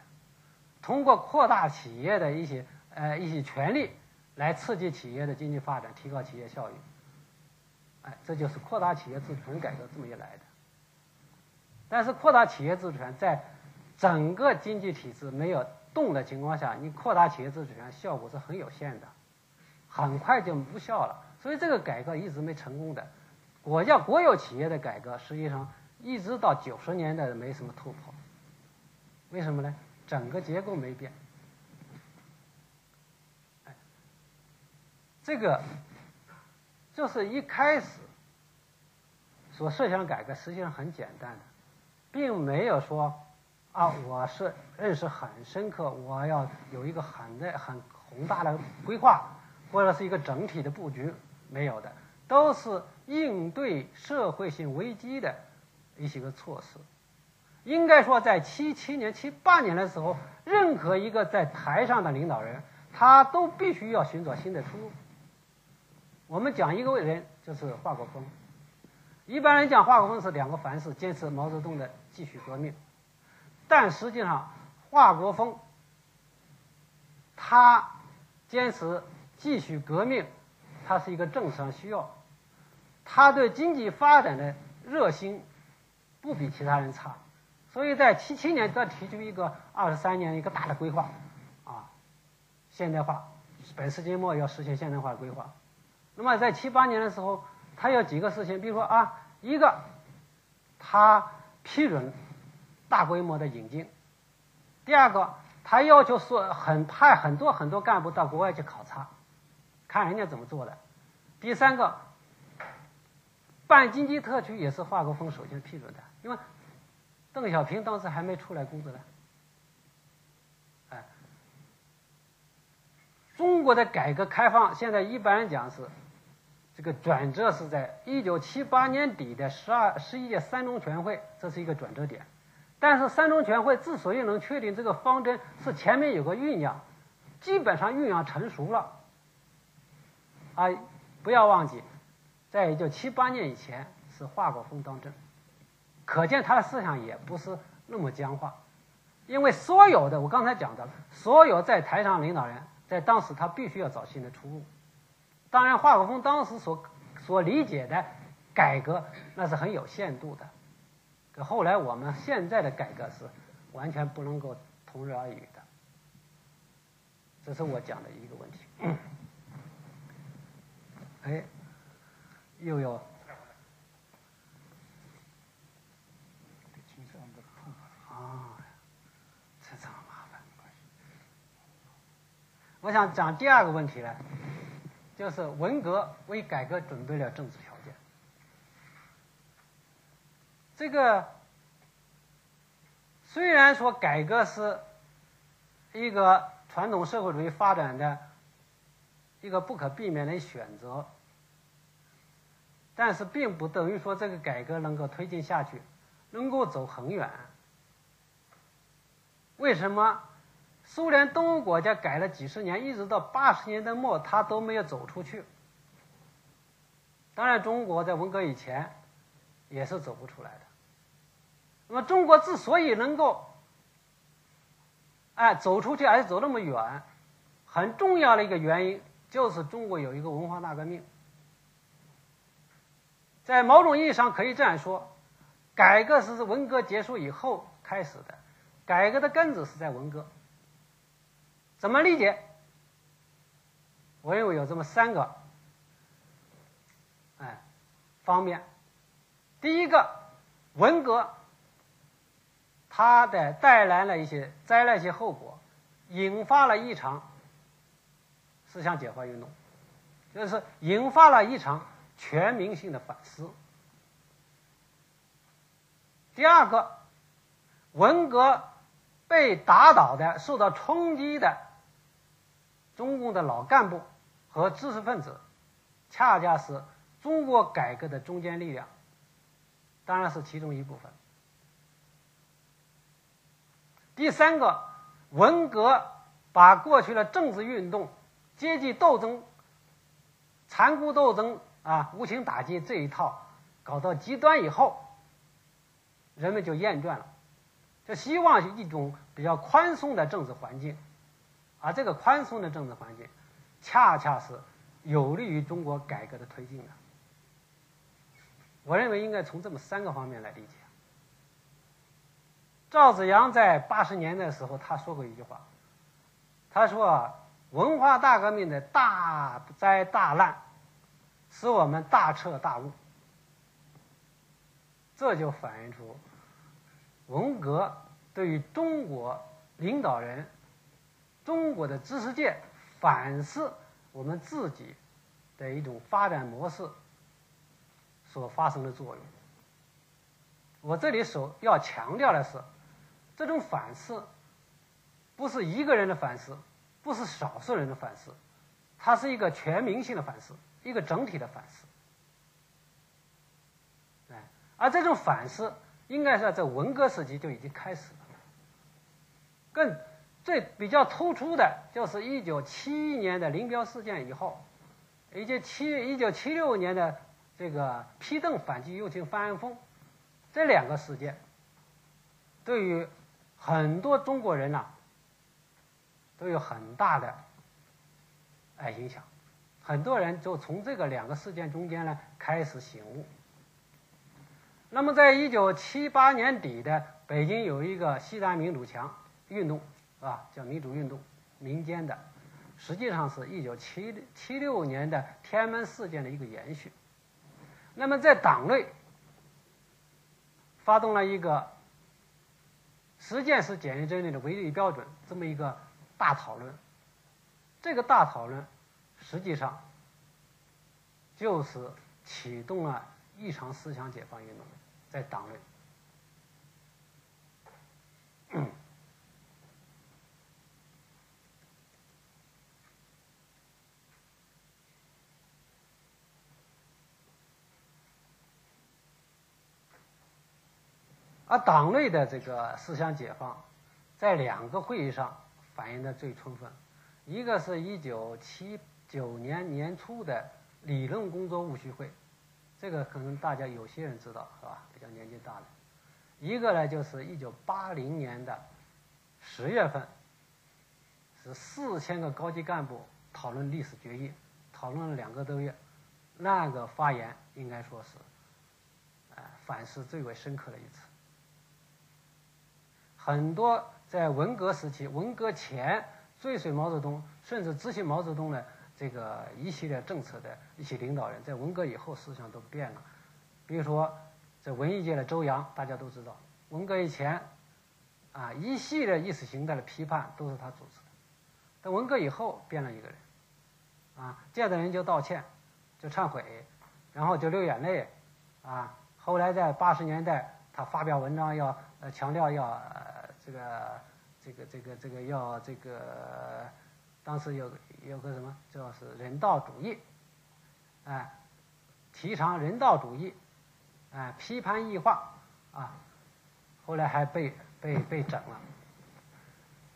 Speaker 3: 通过扩大企业的一些呃一些权利。”来刺激企业的经济发展，提高企业效益。哎，这就是扩大企业自主权改革这么一来的。但是扩大企业自主权，在整个经济体制没有动的情况下，你扩大企业自主权效果是很有限的，很快就无效了。所以这个改革一直没成功的。国家国有企业的改革，实际上一直到九十年代没什么突破。为什么呢？整个结构没变。这个就是一开始所设想改革，实际上很简单的，并没有说啊，我是认识很深刻，我要有一个很的很宏大的规划，或者是一个整体的布局，没有的，都是应对社会性危机的一些个措施。应该说，在七七年、七八年的时候，任何一个在台上的领导人，他都必须要寻找新的出路。我们讲一个伟人，就是华国锋。一般人讲华国锋是两个凡是，坚持毛泽东的继续革命。但实际上，华国锋他坚持继续革命，他是一个政治上需要。他对经济发展的热心不比其他人差，所以在七七年他提出一个二十三年一个大的规划，啊，现代化，本世纪末要实现现代化的规划。那么在七八年的时候，他有几个事情，比如说啊，一个，他批准大规模的引进；第二个，他要求说很派很多很多干部到国外去考察，看人家怎么做的；第三个，办经济特区也是华国锋首先批准的，因为邓小平当时还没出来工作呢。哎，中国的改革开放现在一般人讲是。这个转折是在一九七八年底的十二十一届三中全会，这是一个转折点。但是三中全会之所以能确定这个方针，是前面有个酝酿，基本上酝酿成熟了。啊，不要忘记，在一九七八年以前是华国锋当政，可见他的思想也不是那么僵化。因为所有的我刚才讲的，所有在台上领导人，在当时他必须要找新的出路。当然，华国锋当时所所理解的改革，那是很有限度的。可后来我们现在的改革是，完全不能够同日而语的。这是我讲的一个问题。哎，又有。啊，这这么麻烦。我想讲第二个问题呢，就是文革为改革准备了政治条件。这个虽然说改革是一个传统社会主义发展的一个不可避免的选择，但是并不等于说这个改革能够推进下去，能够走很远。为什么苏联东欧国家改了几十年，一直到八十年代末，他都没有走出去？当然，中国在文革以前也是走不出来的。那么，中国之所以能够，哎，走出去而且走那么远，很重要的一个原因就是中国有一个文化大革命。在某种意义上可以这样说，改革是文革结束以后开始的，改革的根子是在文革。怎么理解？我认为有这么三个，哎，方面。第一个，文革。它的带来了一些灾难一些后果，引发了一场思想解放运动，就是引发了一场全民性的反思。第二个，文革被打倒的、受到冲击的中共的老干部和知识分子，恰恰是中国改革的中坚力量，当然是其中一部分。第三个，文革把过去的政治运动、阶级斗争、残酷斗争啊、无情打击这一套搞到极端以后，人们就厌倦了，就希望一种比较宽松的政治环境，而这个宽松的政治环境，恰恰是有利于中国改革的推进的。我认为应该从这么三个方面来理解。赵紫阳在八十年代的时候，他说过一句话，他说：“文化大革命的大灾大难，使我们大彻大悟。”这就反映出文革对于中国领导人、中国的知识界反思我们自己的一种发展模式所发生的作用。我这里所要强调的是。这种反思不是一个人的反思，不是少数人的反思，它是一个全民性的反思，一个整体的反思。哎，而这种反思应该是在文革时期就已经开始了。更最比较突出的就是一九七一年的林彪事件以后，以及七一九七六年的这个批邓反击右倾翻案风，这两个事件对于。很多中国人呐、都有很大的哎影响，很多人就从这个两个事件中间呢开始醒悟。那么，在一九七八年底的北京有一个西单民主墙运动，啊，叫民主运动，民间的，实际上是一九七七六年的天安门事件的一个延续。那么，在党内发动了一个。实践是检验真理的唯一标准，这么一个大讨论，这个大讨论实际上就是启动了一场思想解放运动，在党内。而党内的这个思想解放，在两个会议上反映的最充分，一个是一九七九年年初的理论工作务虚会，这个可能大家有些人知道是吧？比较年纪大的。一个呢，就是一九八零年的十月份，是四千个高级干部讨论历史决议，讨论了两个多月，那个发言应该说是，呃，反思最为深刻的一次。很多在文革时期、文革前追随毛泽东，甚至执行毛泽东的这个一系列政策的一些领导人，在文革以后思想都变了。比如说，在文艺界的周扬，大家都知道，文革以前，啊，一系列意识形态的批判都是他主持的。但文革以后变了一个人，啊，见的人就道歉，就忏悔，然后就流眼泪，啊，后来在八十年代，他发表文章要强调要这个这个这个这个要这个，当时有有个什么，叫是人道主义，哎，提倡人道主义，哎，批判异化，啊，后来还被被被整了。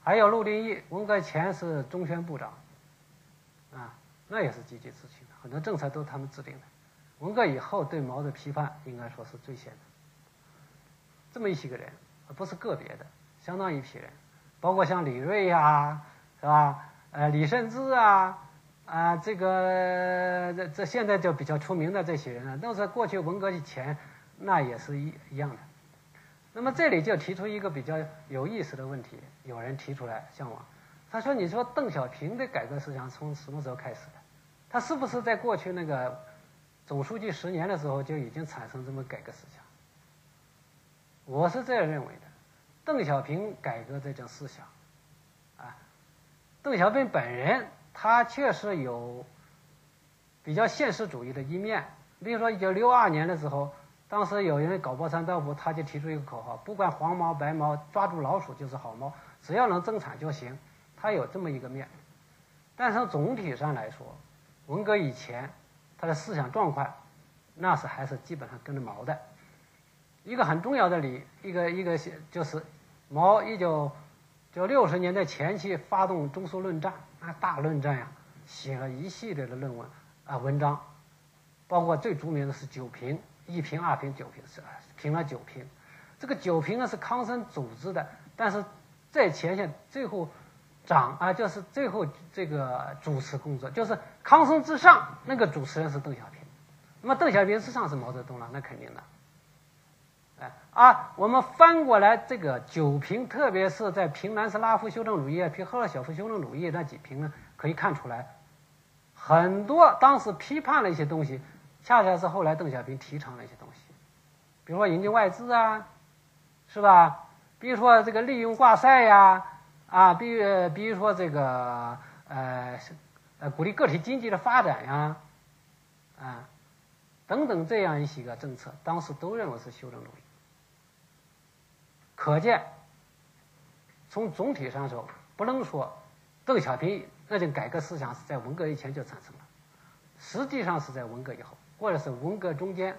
Speaker 3: 还有陆定义，文革前是中宣部长，啊，那也是积极执行的，很多政策都是他们制定的。文革以后对毛的批判，应该说是最先的。这么一些个人，不是个别的，相当一批人，包括像李锐呀、啊，是吧？呃，李慎之啊，啊，这个这这现在就比较出名的这些人啊，都是过去文革以前，那也是一一样的。那么这里就提出一个比较有意思的问题，有人提出来向我，他说：“你说邓小平的改革思想从什么时候开始的？他是不是在过去那个总书记十年的时候就已经产生这么改革思想？”我是这样认为，邓小平改革这种思想，啊，邓小平本人他确实有比较现实主义的一面，比如说一九六二年的时候。当时有人搞包山到户，他就提出一个口号：不管黄毛白毛，抓住老鼠就是好猫，只要能增产就行。他有这么一个面，但是总体上来说，文革以前他的思想状况，那是还是基本上跟着毛的。一个很重要的理，一个一个就是毛一九就六十年代前期发动中苏论战，那大论战呀，写了一系列的论文啊文章，包括最著名的是九评。一评、二评、九评是评了九评，这个九评呢是康生组织的，但是在前线最后掌啊，就是最后这个主持工作，就是康生之上那个主持人是邓小平，那么邓小平之上是毛泽东了，那肯定的。啊，我们翻过来这个九评，特别是在评南斯拉夫修正主义、评赫鲁晓夫修正主义那几评呢，可以看出来很多当时批判了一些东西。恰恰是后来邓小平提倡的一些东西，比如说引进外资啊，是吧？比如说这个利用挂帅呀，啊，比如比如说这个呃呃鼓励个体经济的发展呀，啊等等这样一些个政策，当时都认为是修正主义。可见，从总体上说，不能说邓小平那种改革思想是在文革以前就产生了，实际上是在文革以后。或者是文革中间，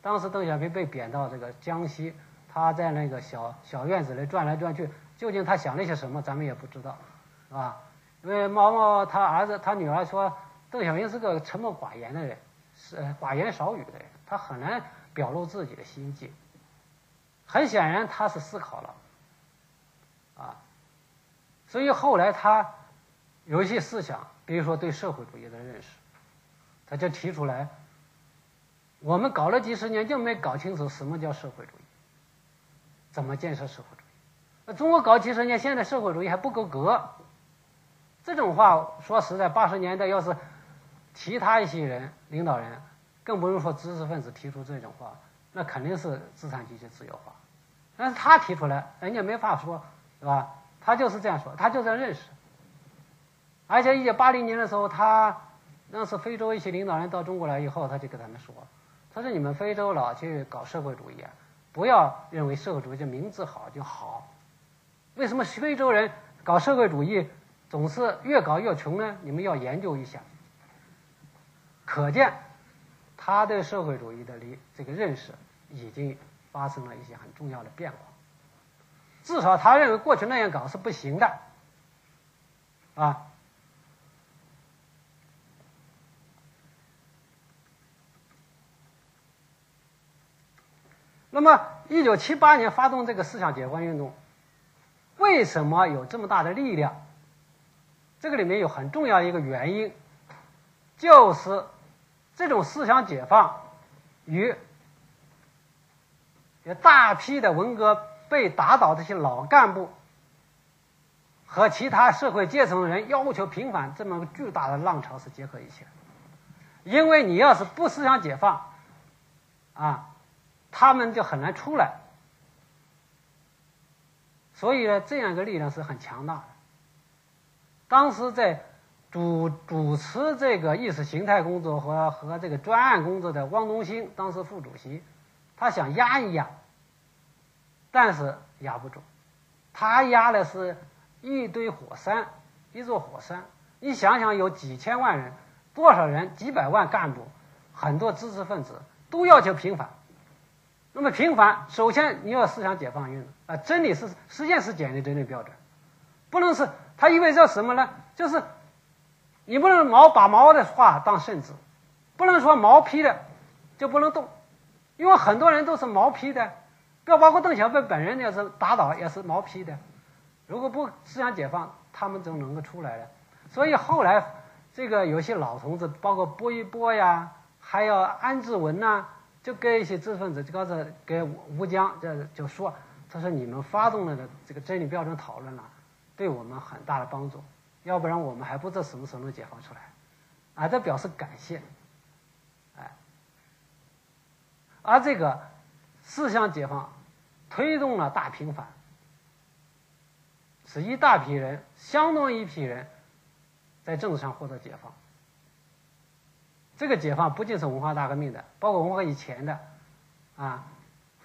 Speaker 3: 当时邓小平被贬到这个江西，他在那个小小院子里转来转去，究竟他想了些什么，咱们也不知道，是吧？因为毛毛他儿子他女儿说，邓小平是个沉默寡言的人，是寡言少语的人，他很难表露自己的心迹。很显然他是思考了，啊，所以后来他有一些思想，比如说对社会主义的认识，他就提出来。我们搞了几十年，就没搞清楚什么叫社会主义，怎么建设社会主义？那中国搞几十年，现在社会主义还不够格。这种话说实在，八十年代要是其他一些人领导人，更不用说知识分子提出这种话，那肯定是资产阶级自由化。但是他提出来，人家没法说，是吧？他就是这样说，他就这样认识。而且一九八零年的时候，他那是非洲一些领导人到中国来以后，他就跟他们说。他说：“你们非洲老去搞社会主义啊，不要认为社会主义这名字好就好。为什么非洲人搞社会主义总是越搞越穷呢？你们要研究一下。可见他对社会主义的理这个认识已经发生了一些很重要的变化。至少他认为过去那样搞是不行的，啊。”那么，一九七八年发动这个思想解放运动，为什么有这么大的力量？这个里面有很重要一个原因，就是这种思想解放与有大批的文革被打倒这些老干部和其他社会阶层的人要求平反这么巨大的浪潮是结合一起的。因为你要是不思想解放，啊，他们就很难出来。所以呢，这样一个力量是很强大的。当时在主主持这个意识形态工作和和这个专案工作的汪东兴，当时副主席，他想压一压，但是压不住。他压的是一堆火山，一座火山。你想想，有几千万人。多少人？几百万干部，很多知识分子都要求平反。那么平反，首先你要思想解放运动啊，真理是实践是检验真理标准，不能是它意味着什么呢？就是你不能毛把毛的话当圣旨，不能说毛批的就不能动，因为很多人都是毛批的，不要包括邓小平本人也是打倒也是毛批的。如果不思想解放，他们就能够出来了。所以后来。这个有些老同志，包括薄一波呀，还有安志文呐，就跟一些知识分子，就告诉给吴江，就就说，他说你们发动了的这个真理标准讨论了，对我们很大的帮助，要不然我们还不知道什么时候能解放出来，啊，这表示感谢，哎，而这个思想解放推动了大平反，是一大批人，相当一批人。在政治上获得解放，这个解放不仅是文化大革命的，包括文化以前的，啊，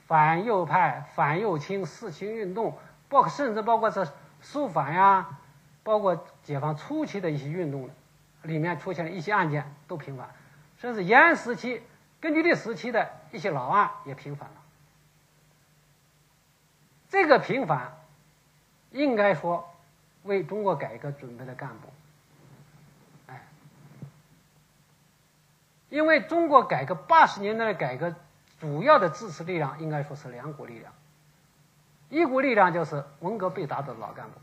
Speaker 3: 反右派、反右倾、四清运动，包括甚至包括是肃反呀，包括解放初期的一些运动，里面出现了一些案件都平反，甚至延安时期根据地时期的一些老案也平反了。这个平反，应该说为中国改革准备的干部。因为中国改革八十年代的改革，主要的支持力量应该说是两股力量，一股力量就是文革被打倒的老干部，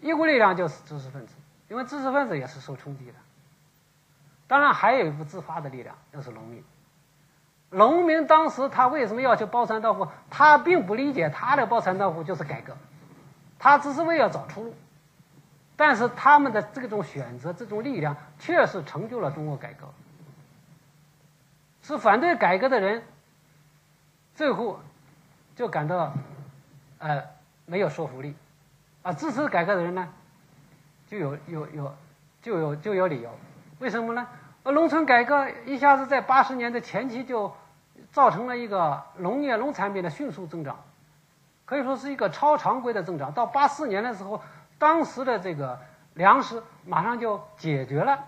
Speaker 3: 一股力量就是知识分子，因为知识分子也是受冲击的。当然还有一股自发的力量，就是农民。农民当时他为什么要求包产到户？他并不理解他的包产到户就是改革，他只是为了找出路。但是他们的这种选择，这种力量，确实成就了中国改革。是反对改革的人，最后就感到，呃，没有说服力，啊，支持改革的人呢，就有有有，就有就有理由。为什么呢？呃，农村改革一下子在八十年的前期就造成了一个农业农产品的迅速增长，可以说是一个超常规的增长。到八四年的时候。当时的这个粮食马上就解决了，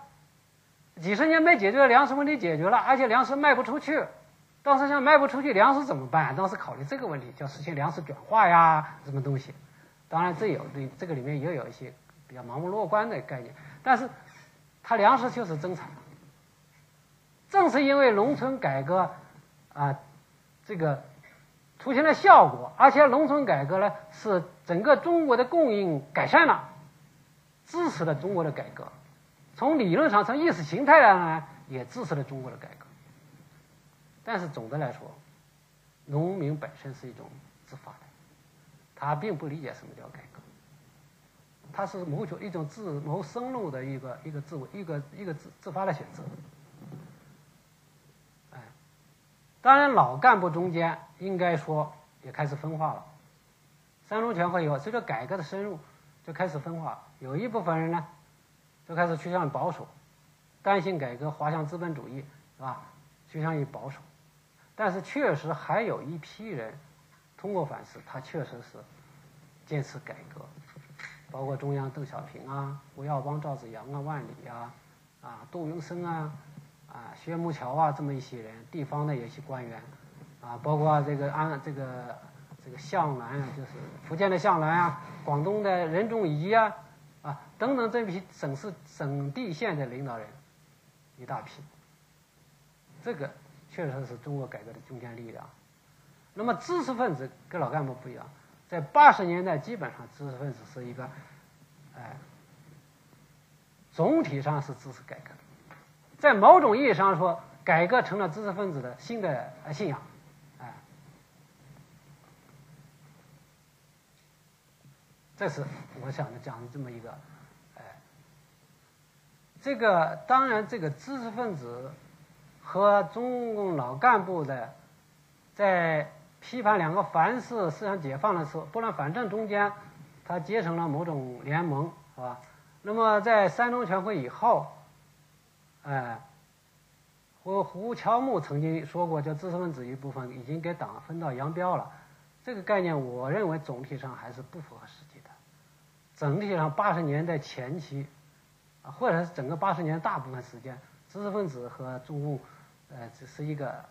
Speaker 3: 几十年没解决，粮食问题解决了，而且粮食卖不出去。当时想卖不出去粮食怎么办？当时考虑这个问题，叫实现粮食转化呀，什么东西？当然这有对这个里面也有一些比较盲目乐观的概念，但是它粮食就是增产。正是因为农村改革啊，这个。出现了效果，而且农村改革呢，是整个中国的供应改善了，支持了中国的改革。从理论上，从意识形态上呢，也支持了中国的改革。但是总的来说，农民本身是一种自发的，他并不理解什么叫改革，他是谋求一种自谋生路的一个一个自我一个一个自自发的选择。当然，老干部中间应该说也开始分化了。三中全会以后，随着改革的深入，就开始分化。有一部分人呢，就开始趋向于保守，担心改革滑向资本主义，是吧？趋向于保守。但是确实还有一批人，通过反思，他确实是坚持改革，包括中央邓小平啊、胡耀邦、赵紫阳啊、万里啊、啊杜云生啊。啊，薛暮桥啊，这么一些人，地方的有些官员，啊，包括这个安这个这个向南啊，就是福建的向南啊，广东的任仲夷啊，啊等等这批省市省地县的领导人，一大批。这个确实是中国改革的中坚力量。那么知识分子跟老干部不一样，在八十年代基本上知识分子是一个，哎，总体上是支持改革的。在某种意义上说，改革成了知识分子的新的信仰，哎，这是我想讲的这么一个，哎，这个当然这个知识分子和中共老干部的在批判两个凡是思想解放的时候，拨乱反正中间，他结成了某种联盟，是吧？那么在三中全会以后，哎，胡胡乔木曾经说过，叫知识分子一部分已经给党分道扬镳了。这个概念，我认为总体上还是不符合实际的。整体上，八十年代前期，啊，或者是整个八十年大部分时间，知识分子和中共，呃，只是一个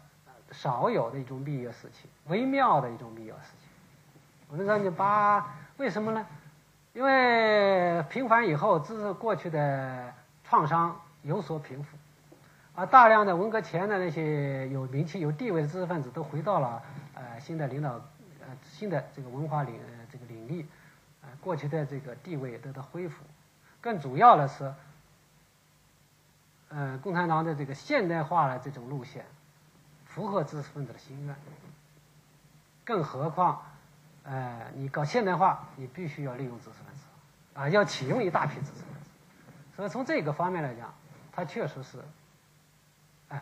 Speaker 3: 少有的一种蜜月时期，微妙的一种蜜月时期。我们说你八，为什么呢？因为平反以后，知识过去的创伤有所平复，而大量的文革前的那些有名气、有地位的知识分子都回到了呃新的领导呃。新的这个文化领呃这个领域，呃，过去的这个地位得到恢复，更主要的是，呃，共产党的这个现代化的这种路线，符合知识分子的心愿。更何况，呃，你搞现代化，你必须要利用知识分子，啊，要启用一大批知识分子。所以从这个方面来讲，他确实是，哎，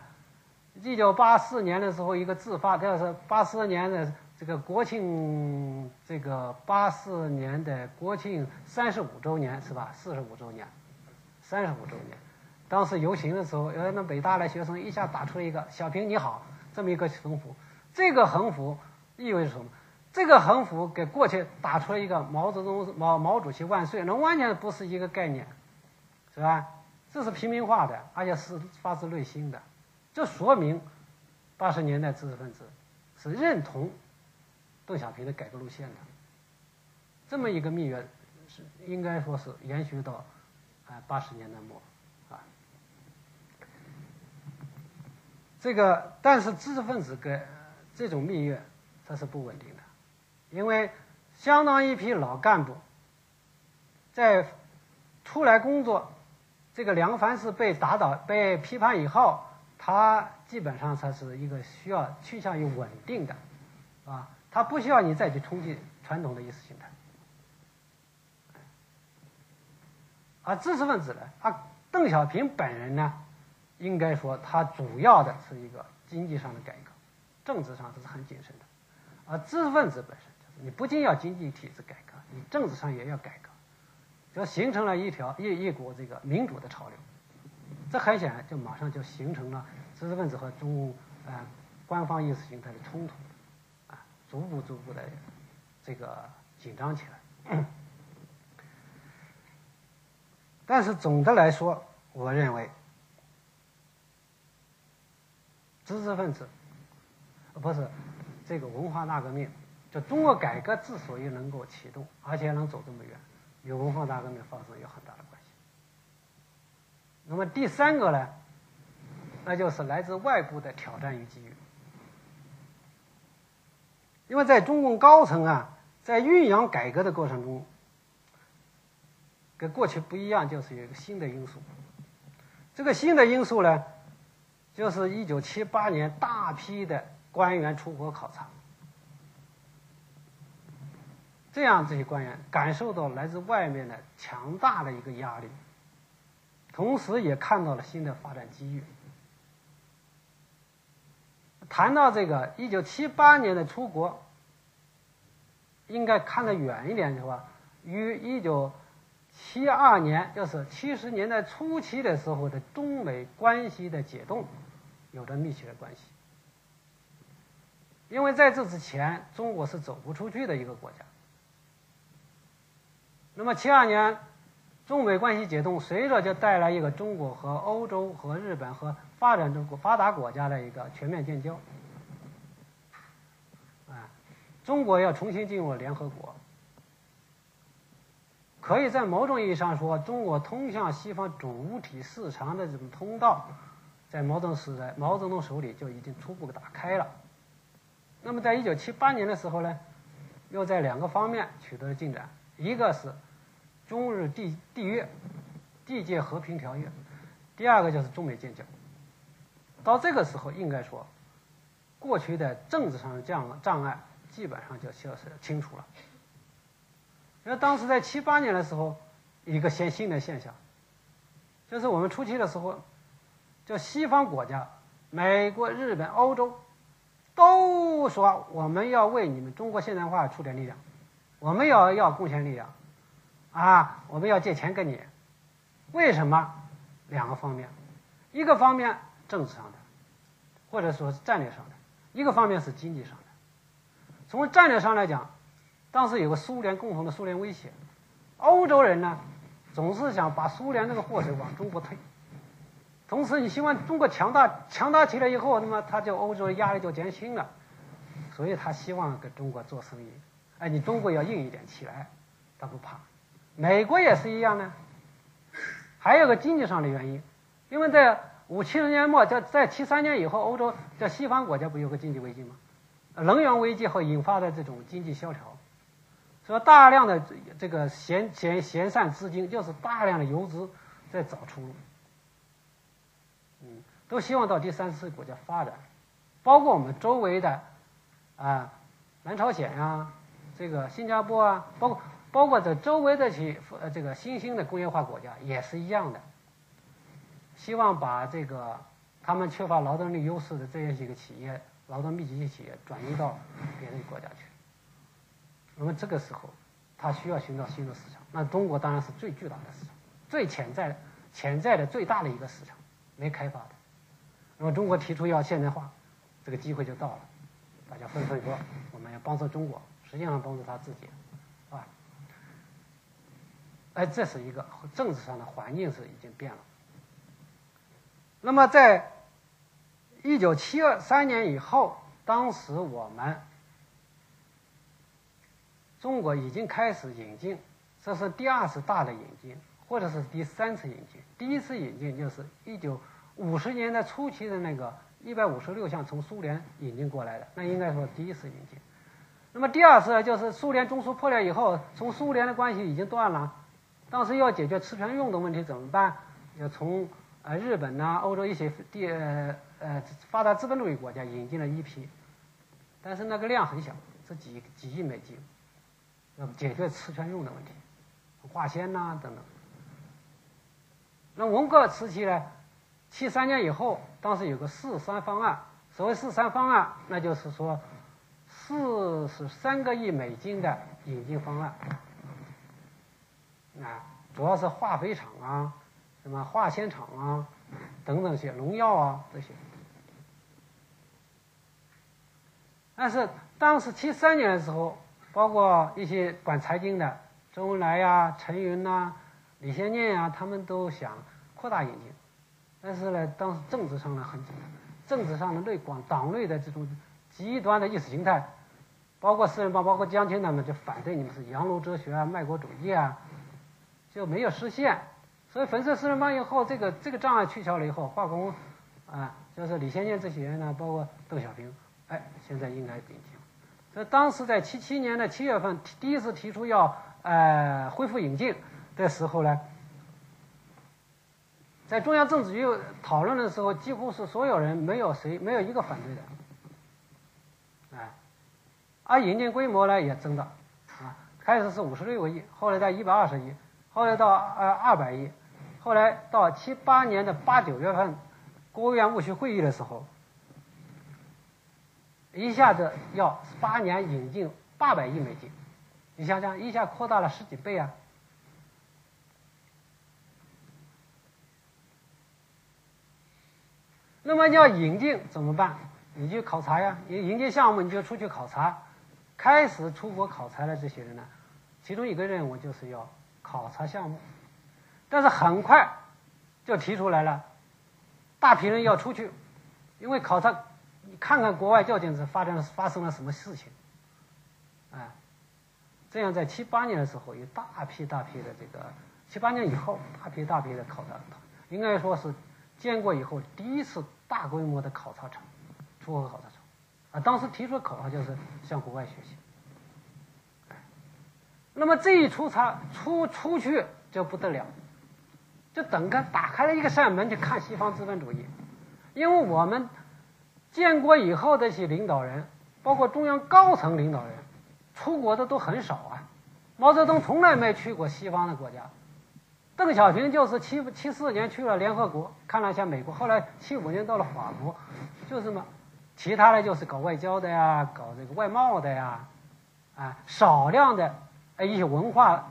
Speaker 3: 一九八四年的时候，一个自发，就是八四年的。这个国庆，这个八四年的国庆三十五周年是吧？四十五周年，三十五周年。当时游行的时候，呃，那北大的学生一下打出了一个“小平你好”这么一个横幅。这个横幅意味着什么？这个横幅给过去打出了一个毛泽东毛毛主席万岁，那完全不是一个概念，是吧？这是平民化的，而且是发自内心的。这说明八十年代知识分子是认同。邓小平的改革路线的，这么一个蜜月，是应该说是延续到啊八十年代末啊。这个但是知识分子跟这种蜜月它是不稳定的，因为相当一批老干部在出来工作，这个梁凡是被打倒被批判以后，他基本上他是一个需要趋向于稳定的，啊。他不需要你再去冲击传统的意识形态，而知识分子呢，他邓小平本人呢，应该说他主要的是一个经济上的改革，政治上这是很谨慎的，而知识分子本身你不仅要经济体制改革，你政治上也要改革，就形成了一条一一股这个民主的潮流，这很显然就马上就形成了知识分子和中共呃官方意识形态的冲突。啊逐步逐步的，这个紧张起来。但是总的来说，我认为，知识分子，不是这个文化大革命，就中国改革之所以能够启动，而且能走这么远，与文化大革命发生有很大的关系。那么第三个呢，那就是来自外部的挑战与机遇。因为在中共高层啊，在酝酿改革的过程中，跟过去不一样，就是有一个新的因素。这个新的因素呢，就是一九七八年大批的官员出国考察，这样这些官员感受到来自外面的强大的一个压力，同时也看到了新的发展机遇。谈到这个一九七八年的出国，应该看得远一点的话，与一九七二年，就是七十年代初期的时候的中美关系的解冻，有着密切的关系。因为在这之前，中国是走不出去的一个国家。那么七二年，中美关系解冻，随着就带来一个中国和欧洲和日本和发展中国发达国家的一个全面建交，啊，中国要重新进入联合国，可以在某种意义上说，中国通向西方主体市场的这种通道，在毛泽东时代，毛泽东手里就已经初步打开了。那么，在一九七八年的时候呢，又在两个方面取得了进展，一个是中日缔缔约，缔结和平条约，第二个就是中美建交。到这个时候，应该说，过去的政治上的障障碍基本上就消失清除了。因为当时在七八年的时候，一个先新的现象，就是我们初期的时候，就西方国家，美国、日本、欧洲，都说我们要为你们中国现代化出点力量，我们要要贡献力量，啊，我们要借钱给你，为什么？两个方面，一个方面政治上的，或者说是战略上的，一个方面是经济上的。从战略上来讲，当时有个苏联共同的苏联威胁，欧洲人呢总是想把苏联这个祸水往中国推，同时你希望中国强大，强大起来以后，那么他就欧洲的压力就减轻了，所以他希望跟中国做生意，哎，你中国要硬一点起来，他不怕。美国也是一样呢，还有个经济上的原因，因为在五七十年末，在在七三年以后，欧洲在西方国家不有个经济危机吗？能源危机和引发的这种经济萧条，所以大量的这个闲闲闲散资金，就是大量的游资在找出路，嗯，都希望到第三世界国家发展，包括我们周围的啊，南朝鲜啊，这个新加坡啊，包括包括这周围的些呃这个新兴的工业化国家也是一样的，希望把这个他们缺乏劳动力优势的这样几个企业。劳动密集型企业转移到别的国家去，那么这个时候，他需要寻找新的市场。那中国当然是最巨大的市场，最潜在的、潜在的最大的一个市场，没开发的。那么中国提出要现代化，这个机会就到了，大家纷纷说，我们要帮助中国，实际上帮助他自己，哎，这是一个政治上的环境是已经变了。那么在。一九七二三年以后，当时我们中国已经开始引进，这是第二次大的引进，或者是第三次引进。第一次引进就是一九五十年代初期的那个一百五十六项从苏联引进过来的，那应该说第一次引进。那么第二次就是苏联中苏破裂以后，从苏联的关系已经断了，当时要解决吃权用的问题怎么办？要从呃日本呐、欧洲一些地。呃呃，发达资本主义国家引进了一批，但是那个量很小，是几几亿美金，要解决吃权用的问题，化纤呐、等等。那文革时期呢，七三年以后，当时有个四三方案，所谓四三方案，那就是说四十三个亿美金的引进方案，啊，主要是化肥厂啊，什么化纤厂啊，等等些农药啊这些。但是当时七三年的时候，包括一些管财经的周恩来呀、陈云呐、李先念呀，他们都想扩大引进。但是呢，当时政治上呢很紧张，政治上的内广党内的这种极端的意识形态，包括四人帮、包括江青他们就反对你们是洋奴哲学啊、卖国主义啊，就没有实现。所以粉碎四人帮以后，这个这个障碍取消了以后，化工啊，就是李先念这些人呢，包括邓小平。哎，现在应该引进。所以当时在七七年的七月份，第一次提出要呃恢复引进的时候呢，在中央政治局讨论的时候，几乎是所有人没有谁没有一个反对的。哎，而引进规模呢也增大，啊，开始是五十六个亿，后来到一百二十亿，后来到呃二百亿，后来到七八年的八九月份，国务院务虚会议的时候。一下子要八年引进八百亿美金，你想想，一下扩大了十几倍啊！那么要引进怎么办？你就考察呀，你引进项目你就出去考察，开始出国考察的这些人呢，其中一个任务就是要考察项目，但是很快就提出来了，大批人要出去，因为考察。你看看国外究竟是发生了发生了什么事情，哎，这样在七八年的时候，有大批大批的这个七八年以后，大批大批的考察，应该说是建国以后第一次大规模的考察场，出国考察场，啊，当时提出的口号就是向国外学习。那么这一出差出出去就不得了，就等个打开了一个扇门，去看西方资本主义，因为我们。建国以后，这些领导人，包括中央高层领导人，出国的都很少啊。毛泽东从来没去过西方的国家，邓小平就是七七四年去了联合国，看了一下美国，后来七五年到了法国，就这么，其他的就是搞外交的呀，搞这个外贸的呀，啊，少量的一些文化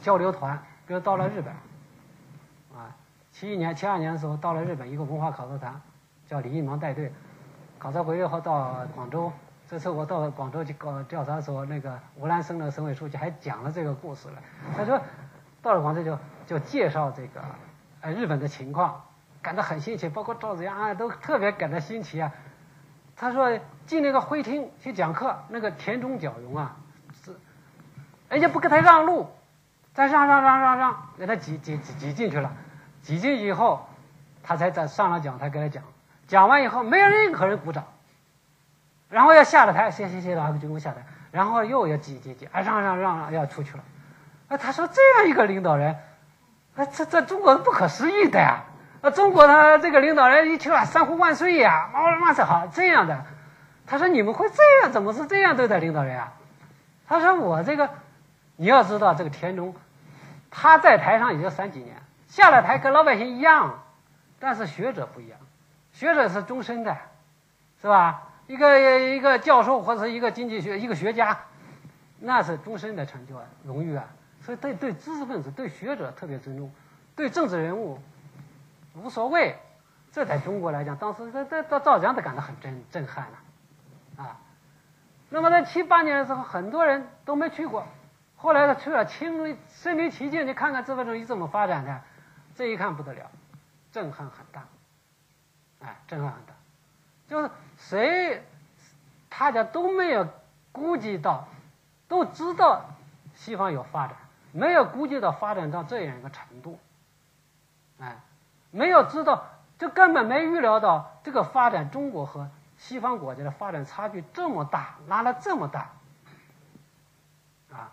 Speaker 3: 交流团，比如到了日本，啊，七一年、七二年的时候到了日本一个文化考察团，叫李一芒带队，考察回来后到广州。这次我到广州去搞调查的时候，那个吴兰生的省委书记还讲了这个故事了。他说，到了广州就就介绍这个，呃，日本的情况，感到很新奇，包括赵子阳啊都特别感到新奇啊。他说进那个会厅去讲课，那个田中角荣啊，人家不给他让路，再让让让让让，给他挤挤挤挤进去了，挤进去以后，他才在上了讲台给他讲，讲完以后没有任何人鼓掌。然后要下了台，谢谢谢，然后军工下台，然后又要挤挤挤，啊让让让让要出去了，啊他说这样一个领导人，啊这这中国是不可思议的呀，啊中国他这个领导人一听啊三呼万岁呀，毛主席好这样的，他说你们会这样，怎么是这样对待领导人啊？他说我这个，你要知道这个田中，他在台上也就三几年，下了台跟老百姓一样，但是学者不一样，学者是终身的，是吧？一个一个教授或者一个经济学一个学家，那是终身的成就啊，荣誉啊。所以对对知识分子、对学者特别尊重，对政治人物无所谓。这在中国来讲，当时这这这赵紫阳都感到很震震撼了，啊。那么在七八年的时候，很多人都没去过，后来他去了，亲身临其境，你看看资本主义怎么发展的，这一看不得了，震撼很大，哎，震撼很大。就是谁，大家都没有估计到，都知道西方有发展，没有估计到发展到这样一个程度，哎，没有知道，就根本没预料到这个发展，中国和西方国家的发展差距这么大，拉了这么大，啊，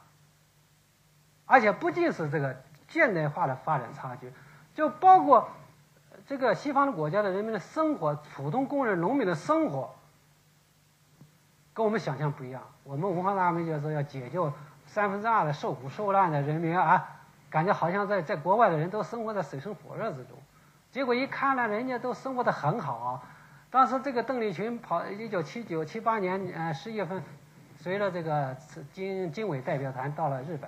Speaker 3: 而且不仅是这个现代化的发展差距，就包括。这个西方的国家的人民的生活，普通工人、农民的生活，跟我们想象不一样。我们文化大革命就是要解救三分之二的受苦受难的人民啊，感觉好像在在国外的人都生活在水深火热之中。结果一看呢，人家都生活得很好。当时这个邓丽群跑，一九七九七八年呃十一月份，随着这个经经委代表团到了日本，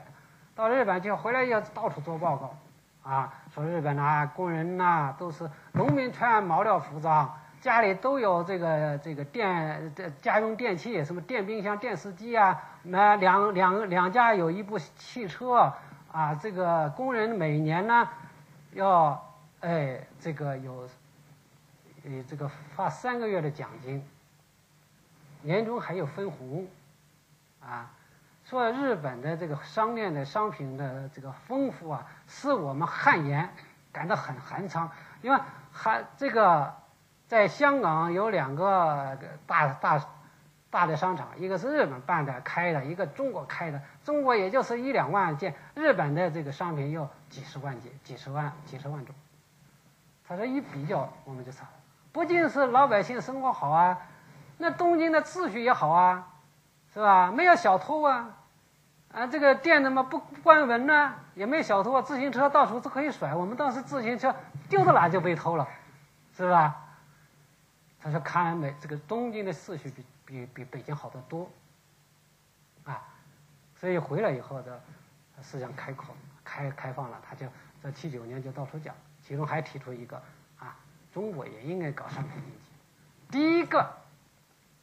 Speaker 3: 到日本就回来要到处做报告。啊，说日本呐，工人呐，都是农民，穿毛料服装，家里都有这个这个电家用电器，什么电冰箱、电视机啊，那两两两家有一部汽车啊。这个工人每年呢，要哎这个有，呃这个发三个月的奖金，年终还有分红，啊。说日本的这个商店的商品的这个丰富啊，使我们汗颜感到很寒苍。因为还这个在香港有两个大大大的商场，一个是日本办的开的，一个中国开的。中国也就是一两万件，日本的这个商品有几十万件，几十万几十万种。他说一比较，我们就差了。不仅是老百姓生活好啊，那东京的秩序也好啊。是吧？没有小偷啊，啊，这个店怎么不关门呢？也没小偷啊，自行车到处都可以甩。我们当时自行车丢到哪就被偷了，是吧？他说看美这个东京的秩序比比比北京好得多，啊，所以回来以后的思想开阔开开放了，他就在七九年就到处讲，其中还提出一个啊，中国也应该搞商品经济，第一个。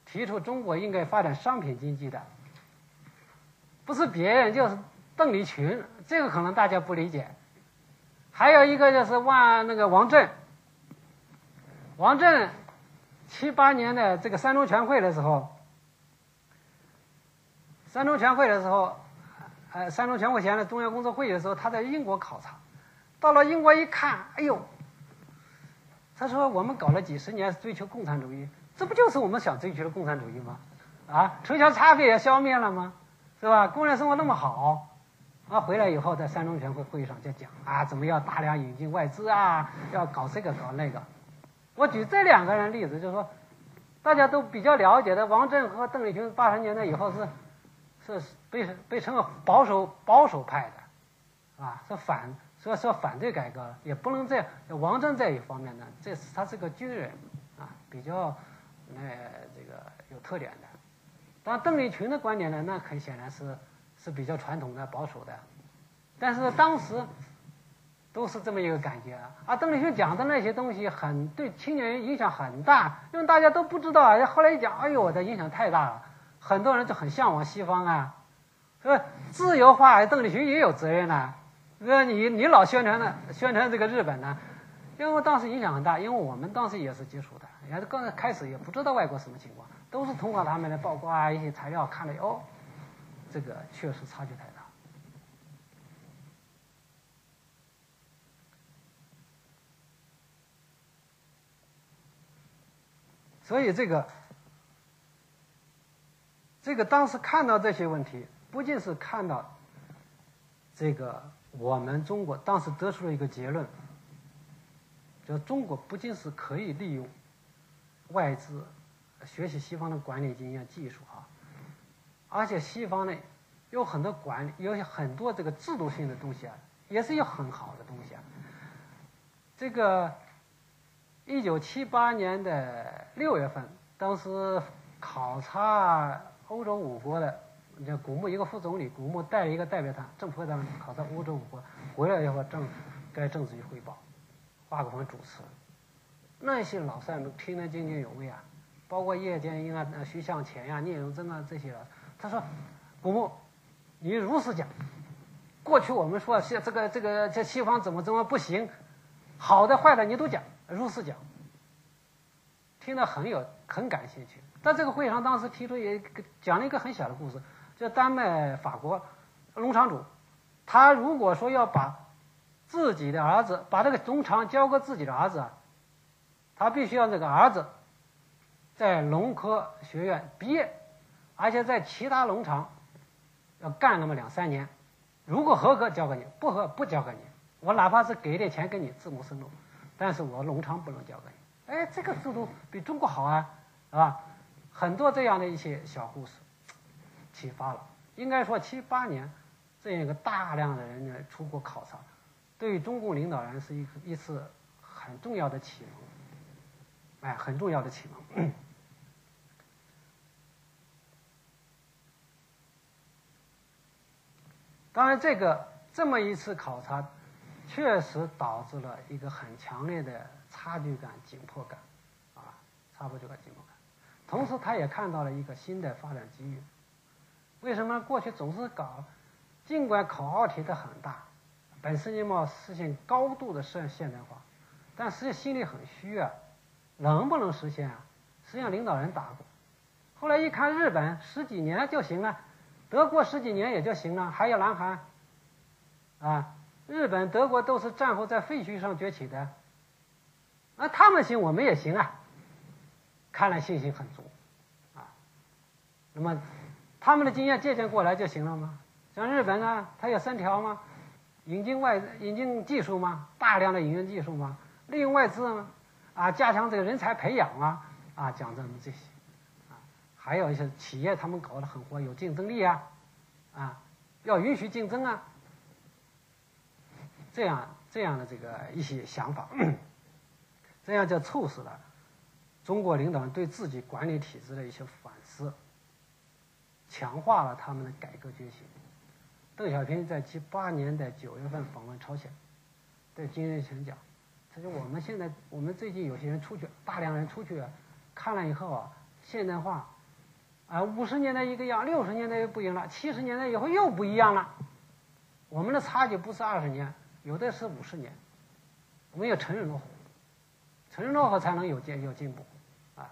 Speaker 3: 提出中国应该发展商品经济的，不是别人就是邓丽群，这个可能大家不理解。还有一个就是万那个王震，王震七八年的这个三中全会的时候，三中全会的时候，呃，三中全会前的中央工作会议的时候，他在英国考察，到了英国一看，哎呦，他说我们搞了几十年追求共产主义。这不就是我们想追求的共产主义吗？啊，城乡差别也消灭了吗？是吧？工人生活那么好，啊，回来以后在三中全会会议上就讲啊，怎么要大量引进外资啊，要搞这个搞那个。我举这两个人例子，就是说，大家都比较了解的王震和邓丽群，八十年代以后是是被被称为保守保守派的，啊，是反所以说反对改革，也不能在王震这一方面呢，这是他是个军人啊，比较那这个有特点的。当邓丽群的观点呢，那很显然是是比较传统的保守的，但是当时都是这么一个感觉啊。邓丽群讲的那些东西很对青年人影响很大，因为大家都不知道啊。后来一讲，哎呦，我的影响太大了，很多人就很向往西方啊。说自由化，邓丽群也有责任呐。说你你老宣传的宣传这个日本呢，因为当时影响很大，因为我们当时也是接触的，也是刚开始也不知道外国什么情况。都是通过他们的报告啊，一些材料看了哦，这个确实差距太大。所以这个，这个当时看到这些问题，不仅是看到这个我们中国当时得出了一个结论，就中国不仅是可以利用外资。学习西方的管理经验、技术啊，而且西方呢有很多管理，有很多这个制度性的东西啊，也是有很好的东西啊。这个一九七八年的六月份，当时考察欧洲五国的，叫古牧一个副总理，古牧带一个代表团，政府代表团考察欧洲五国，回来以后政该政治局汇报，华国锋主持，那些老赛都听得津津有味啊。包括叶剑英啊、徐向前呀、聂荣臻啊这些人，他说：“古牧，你如实讲。过去我们说西这个这个这西方怎么怎么不行，好的坏的你都讲，如实讲。”听得很有很感兴趣。在这个会上，当时提出也讲了一个很小的故事，就丹麦法国农场主，他如果说要把自己的儿子把这个农场交给自己的儿子啊，他必须要这个儿子。在农科学院毕业，而且在其他农场要干那么两三年，如果合格交给你，不合不交给你。我哪怕是给点钱给你自谋生路，但是我农场不能交给你。哎，这个制度比中国好啊，是吧？很多这样的一些小故事，启发了。应该说七八年这样一个大量的人呢出国考察，对中共领导人是一一次很重要的启蒙，哎，很重要的启蒙。当然，这个这么一次考察，确实导致了一个很强烈的差距感、紧迫感，啊，差距感、紧迫感。同时，他也看到了一个新的发展机遇。为什么过去总是搞，尽管口号提得很大，本世纪末实现高度的现现代化，但实际心里很虚啊，能不能实现啊？实际上，领导人打过。后来一看，日本十几年就行了。德国十几年也就行了，还有南韩，啊，日本、德国都是战后在废墟上崛起的，那他们行，我们也行啊。看来信心很足，啊，那么他们的经验借鉴过来就行了吗？像日本啊，它有三条吗？引进外引进技术吗？大量的引进技术吗？利用外资吗？啊，加强这个人才培养啊，啊，讲这么这些。还有一些企业，他们搞得很活，有竞争力啊，啊，要允许竞争啊，这样这样的这个一些想法，这样就促使了中国领导人对自己管理体制的一些反思，强化了他们的改革决心。邓小平在七八年的九月份访问朝鲜，对金日成讲，他说我们现在我们最近有些人出去，大量人出去看了以后啊，现代化。啊，五十年代一个样，六十年代又不一样了，七十年代以后又不一样了。我们的差距不是二十年，有的是五十年。我们要承认落后，承认落后才能有进有进步，啊！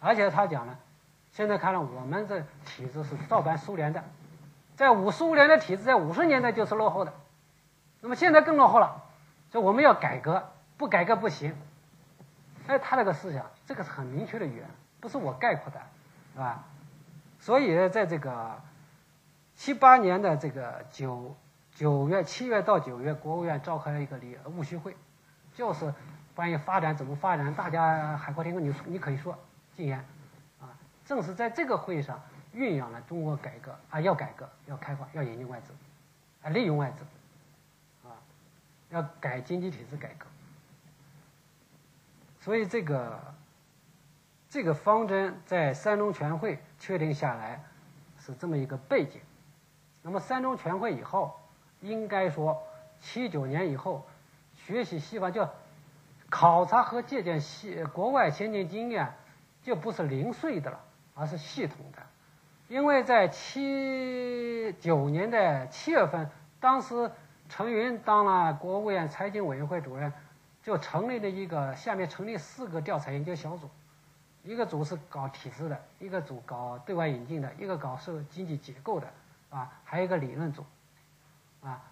Speaker 3: 而且他讲了，现在看来我们这体制是照搬苏联的，在五苏联的体制在五十年代就是落后的，那么现在更落后了，所以我们要改革，不改革不行。哎，他那个思想，这个是很明确的语言，不是我概括的，是吧？所以，在这个七八年的这个九九月、七月到九月，国务院召开了一个理务虚会，就是关于发展怎么发展，大家海阔天空，你你可以说禁言啊。正是在这个会上，酝酿了中国改革啊，要改革，要开放，要引进外资，啊，利用外资，啊，要改经济体制改革。所以这个这个方针在三中全会确定下来是这么一个背景。那么三中全会以后，应该说七九年以后，学习西方就考察和借鉴西国外先进经验，就不是零碎的了，而是系统的。因为在七九年的七月份，当时陈云当了国务院财经委员会主任，就成立了一个下面成立四个调查研究小组，一个组是搞体制的，一个组搞对外引进的，一个搞社会经济结构的，啊，还有一个理论组，啊，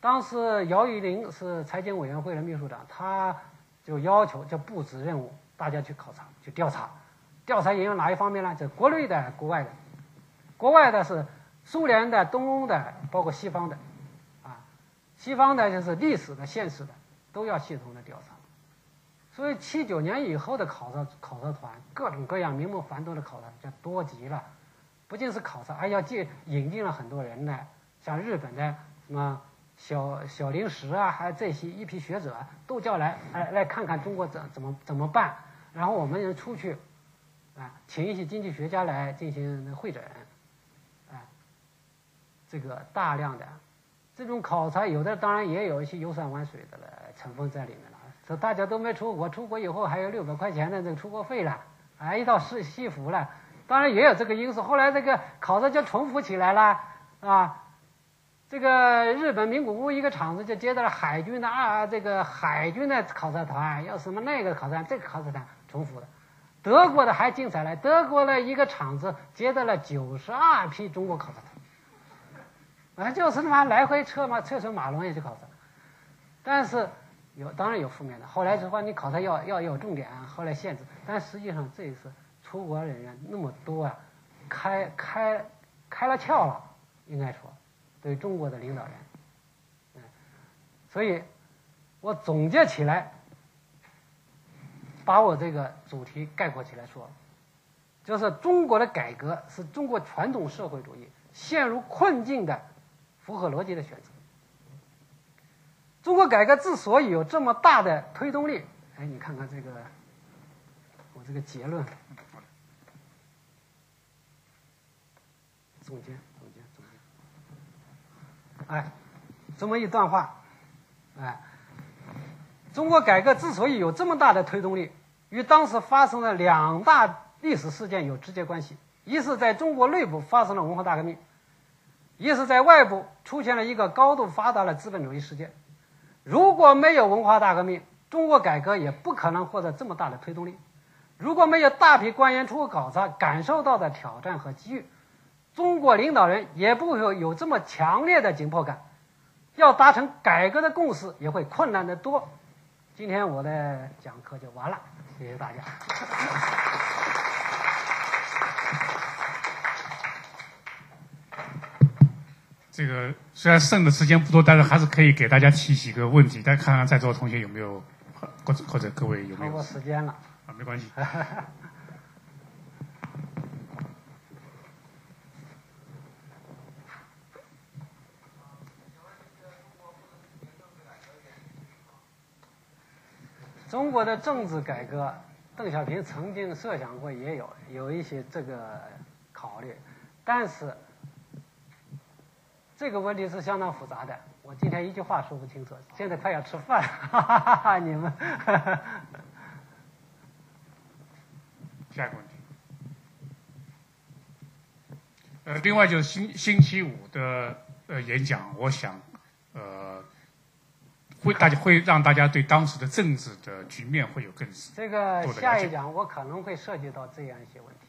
Speaker 3: 当时姚玉玲是财经委员会的秘书长，他就要求就布置任务，大家去考察去调查，调查引用哪一方面呢？就国内的、国外的。国外的是苏联的、东欧的，包括西方的，啊，西方的就是历史的、现实的，都要系统的调查。所以七九年以后的考察考察团，各种各样、名目繁多的考察就多极了，不仅是考察，还要借引进了很多人来，像日本的什么小小林实啊，还有这些一批学者都叫来，来来看看中国怎怎么怎么办，然后我们人出去，啊，请一些经济学家来进行会诊。啊这个大量的这种考察，有的当然也有一些游山玩水的了成分在里面。大家都没出国，出国以后还有六百块钱的这个出国费了，啊，一套西西服了，当然也有这个因素。后来这个考察就重复起来了，啊，这个日本名古屋一个厂子就接到了海军的啊，这个海军的考察团，要什么那个考察团，这个考察团重复的。德国的还精彩了，德国的一个厂子接到了九十二批中国考察团。啊，就是他妈来回车嘛，车水马龙也去考察，但是有当然有负面的。后来之后你考察要要有重点，后来限制。但实际上这一次出国人员那么多啊，开开开了窍了，应该说对中国的领导人，嗯，所以我总结起来，把我这个主题概括起来说，就是中国的改革是中国传统社会主义陷入困境的。符合逻辑的选择。中国改革之所以有这么大的推动力，哎，你看看这个，我这个结论，总结总结总结，哎，这么一段话，哎，中国改革之所以有这么大的推动力，与当时发生的两大历史事件有直接关系：一是在中国内部发生了文化大革命。一是在外部出现了一个高度发达的资本主义世界，如果没有文化大革命，中国改革也不可能获得这么大的推动力；如果没有大批官员出国考察，感受到的挑战和机遇，中国领导人也不会有这么强烈的紧迫感，要达成改革的共识也会困难得多。今天我的讲课就完了，谢谢大家。
Speaker 2: 这个虽然剩的时间不多，但是还是可以给大家提几个问题，再看看在座的同学有没有，或者或者各位有没有？
Speaker 3: 超过时间了。
Speaker 2: 啊，没关系。
Speaker 3: 中国的政治改革，邓小平曾经设想过，也有有一些这个考虑，但是。这个问题是相当复杂的，我今天一句话说不清楚。现在快要吃饭，哈哈哈哈你们。
Speaker 2: 下一个问题。呃，另外就是星星期五的呃演讲，我想呃会大家会让大家对当时的政治的局面会有更多的了解。
Speaker 3: 这个下一讲我可能会涉及到这样一些问题。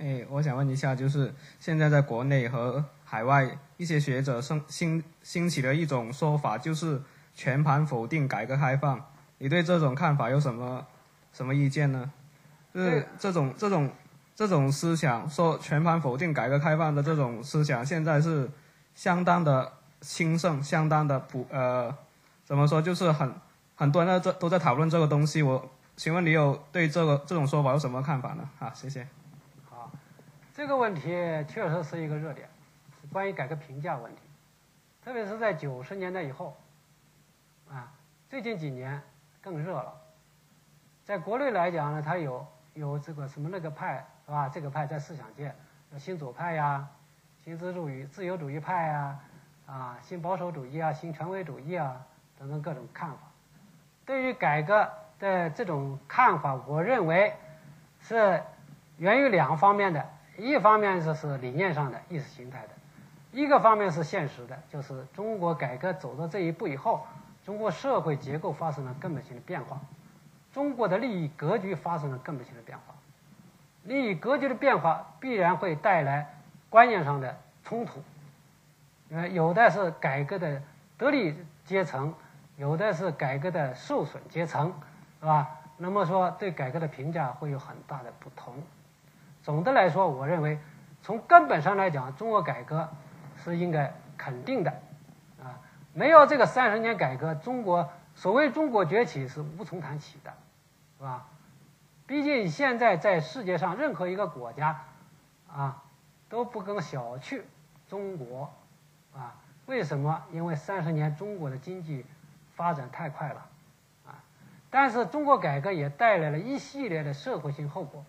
Speaker 4: 哎，我想问一下，就是现在在国内和海外。一些学者兴兴兴起的一种说法，就是全盘否定改革开放。你对这种看法有什么什么意见呢？就是这种这种这种思想，说全盘否定改革开放的这种思想，现在是相当的兴盛，相当的普呃，怎么说？就是很很多人都都在讨论这个东西。我请问你有对这个这种说法有什么看法呢？好，谢谢。
Speaker 3: 好这个问题确实是一个热点，关于改革评价问题，特别是在九十年代以后，啊，最近几年更热了。在国内来讲呢，它有有这个什么那个派是吧？这个派在思想界新左派呀、新自主义自由主义派呀、啊新保守主义啊、新权威主义啊等等各种看法。对于改革的这种看法，我认为是源于两方面的。一方面是是理念上的、意识形态的，一个方面是现实的，就是中国改革走到这一步以后，中国社会结构发生了根本性的变化，中国的利益格局发生了根本性的变化，利益格局的变化必然会带来观念上的冲突，呃，有的是改革的得利阶层，有的是改革的受损阶层，是吧？那么说对改革的评价会有很大的不同。总的来说，我认为从根本上来讲，中国改革是应该肯定的，啊，没有这个三十年改革，中国所谓中国崛起是无从谈起的，是吧？毕竟现在在世界上任何一个国家，啊，都不更小觑中国，啊，为什么？因为三十年中国的经济发展太快了，啊，但是中国改革也带来了一系列的社会性后果。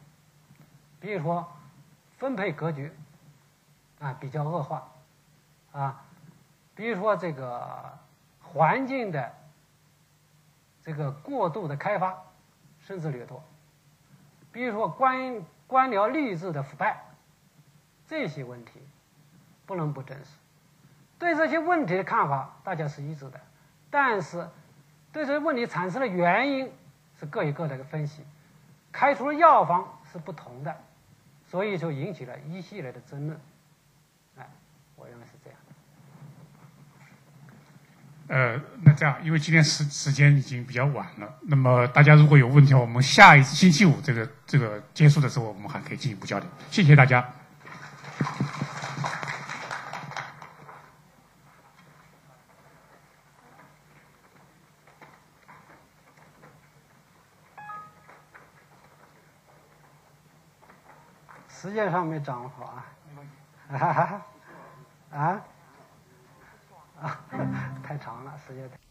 Speaker 3: 比如说，分配格局啊比较恶化，啊，比如说这个环境的这个过度的开发，甚至掠夺，比如说官官僚吏治的腐败，这些问题不能不正视。对这些问题的看法大家是一致的，但是对这些问题产生的原因是各有各的分析，开出的药方是不同的。所以就引起了一系列的争论，哎，我认为是这样
Speaker 2: 的。呃，那这样，因为今天时时间已经比较晚了，那么大家如果有问题，我们下一次星期五这个这个结束的时候，我们还可以进一步交流。谢谢大家。
Speaker 3: 时间上没掌握好啊，啊，时间。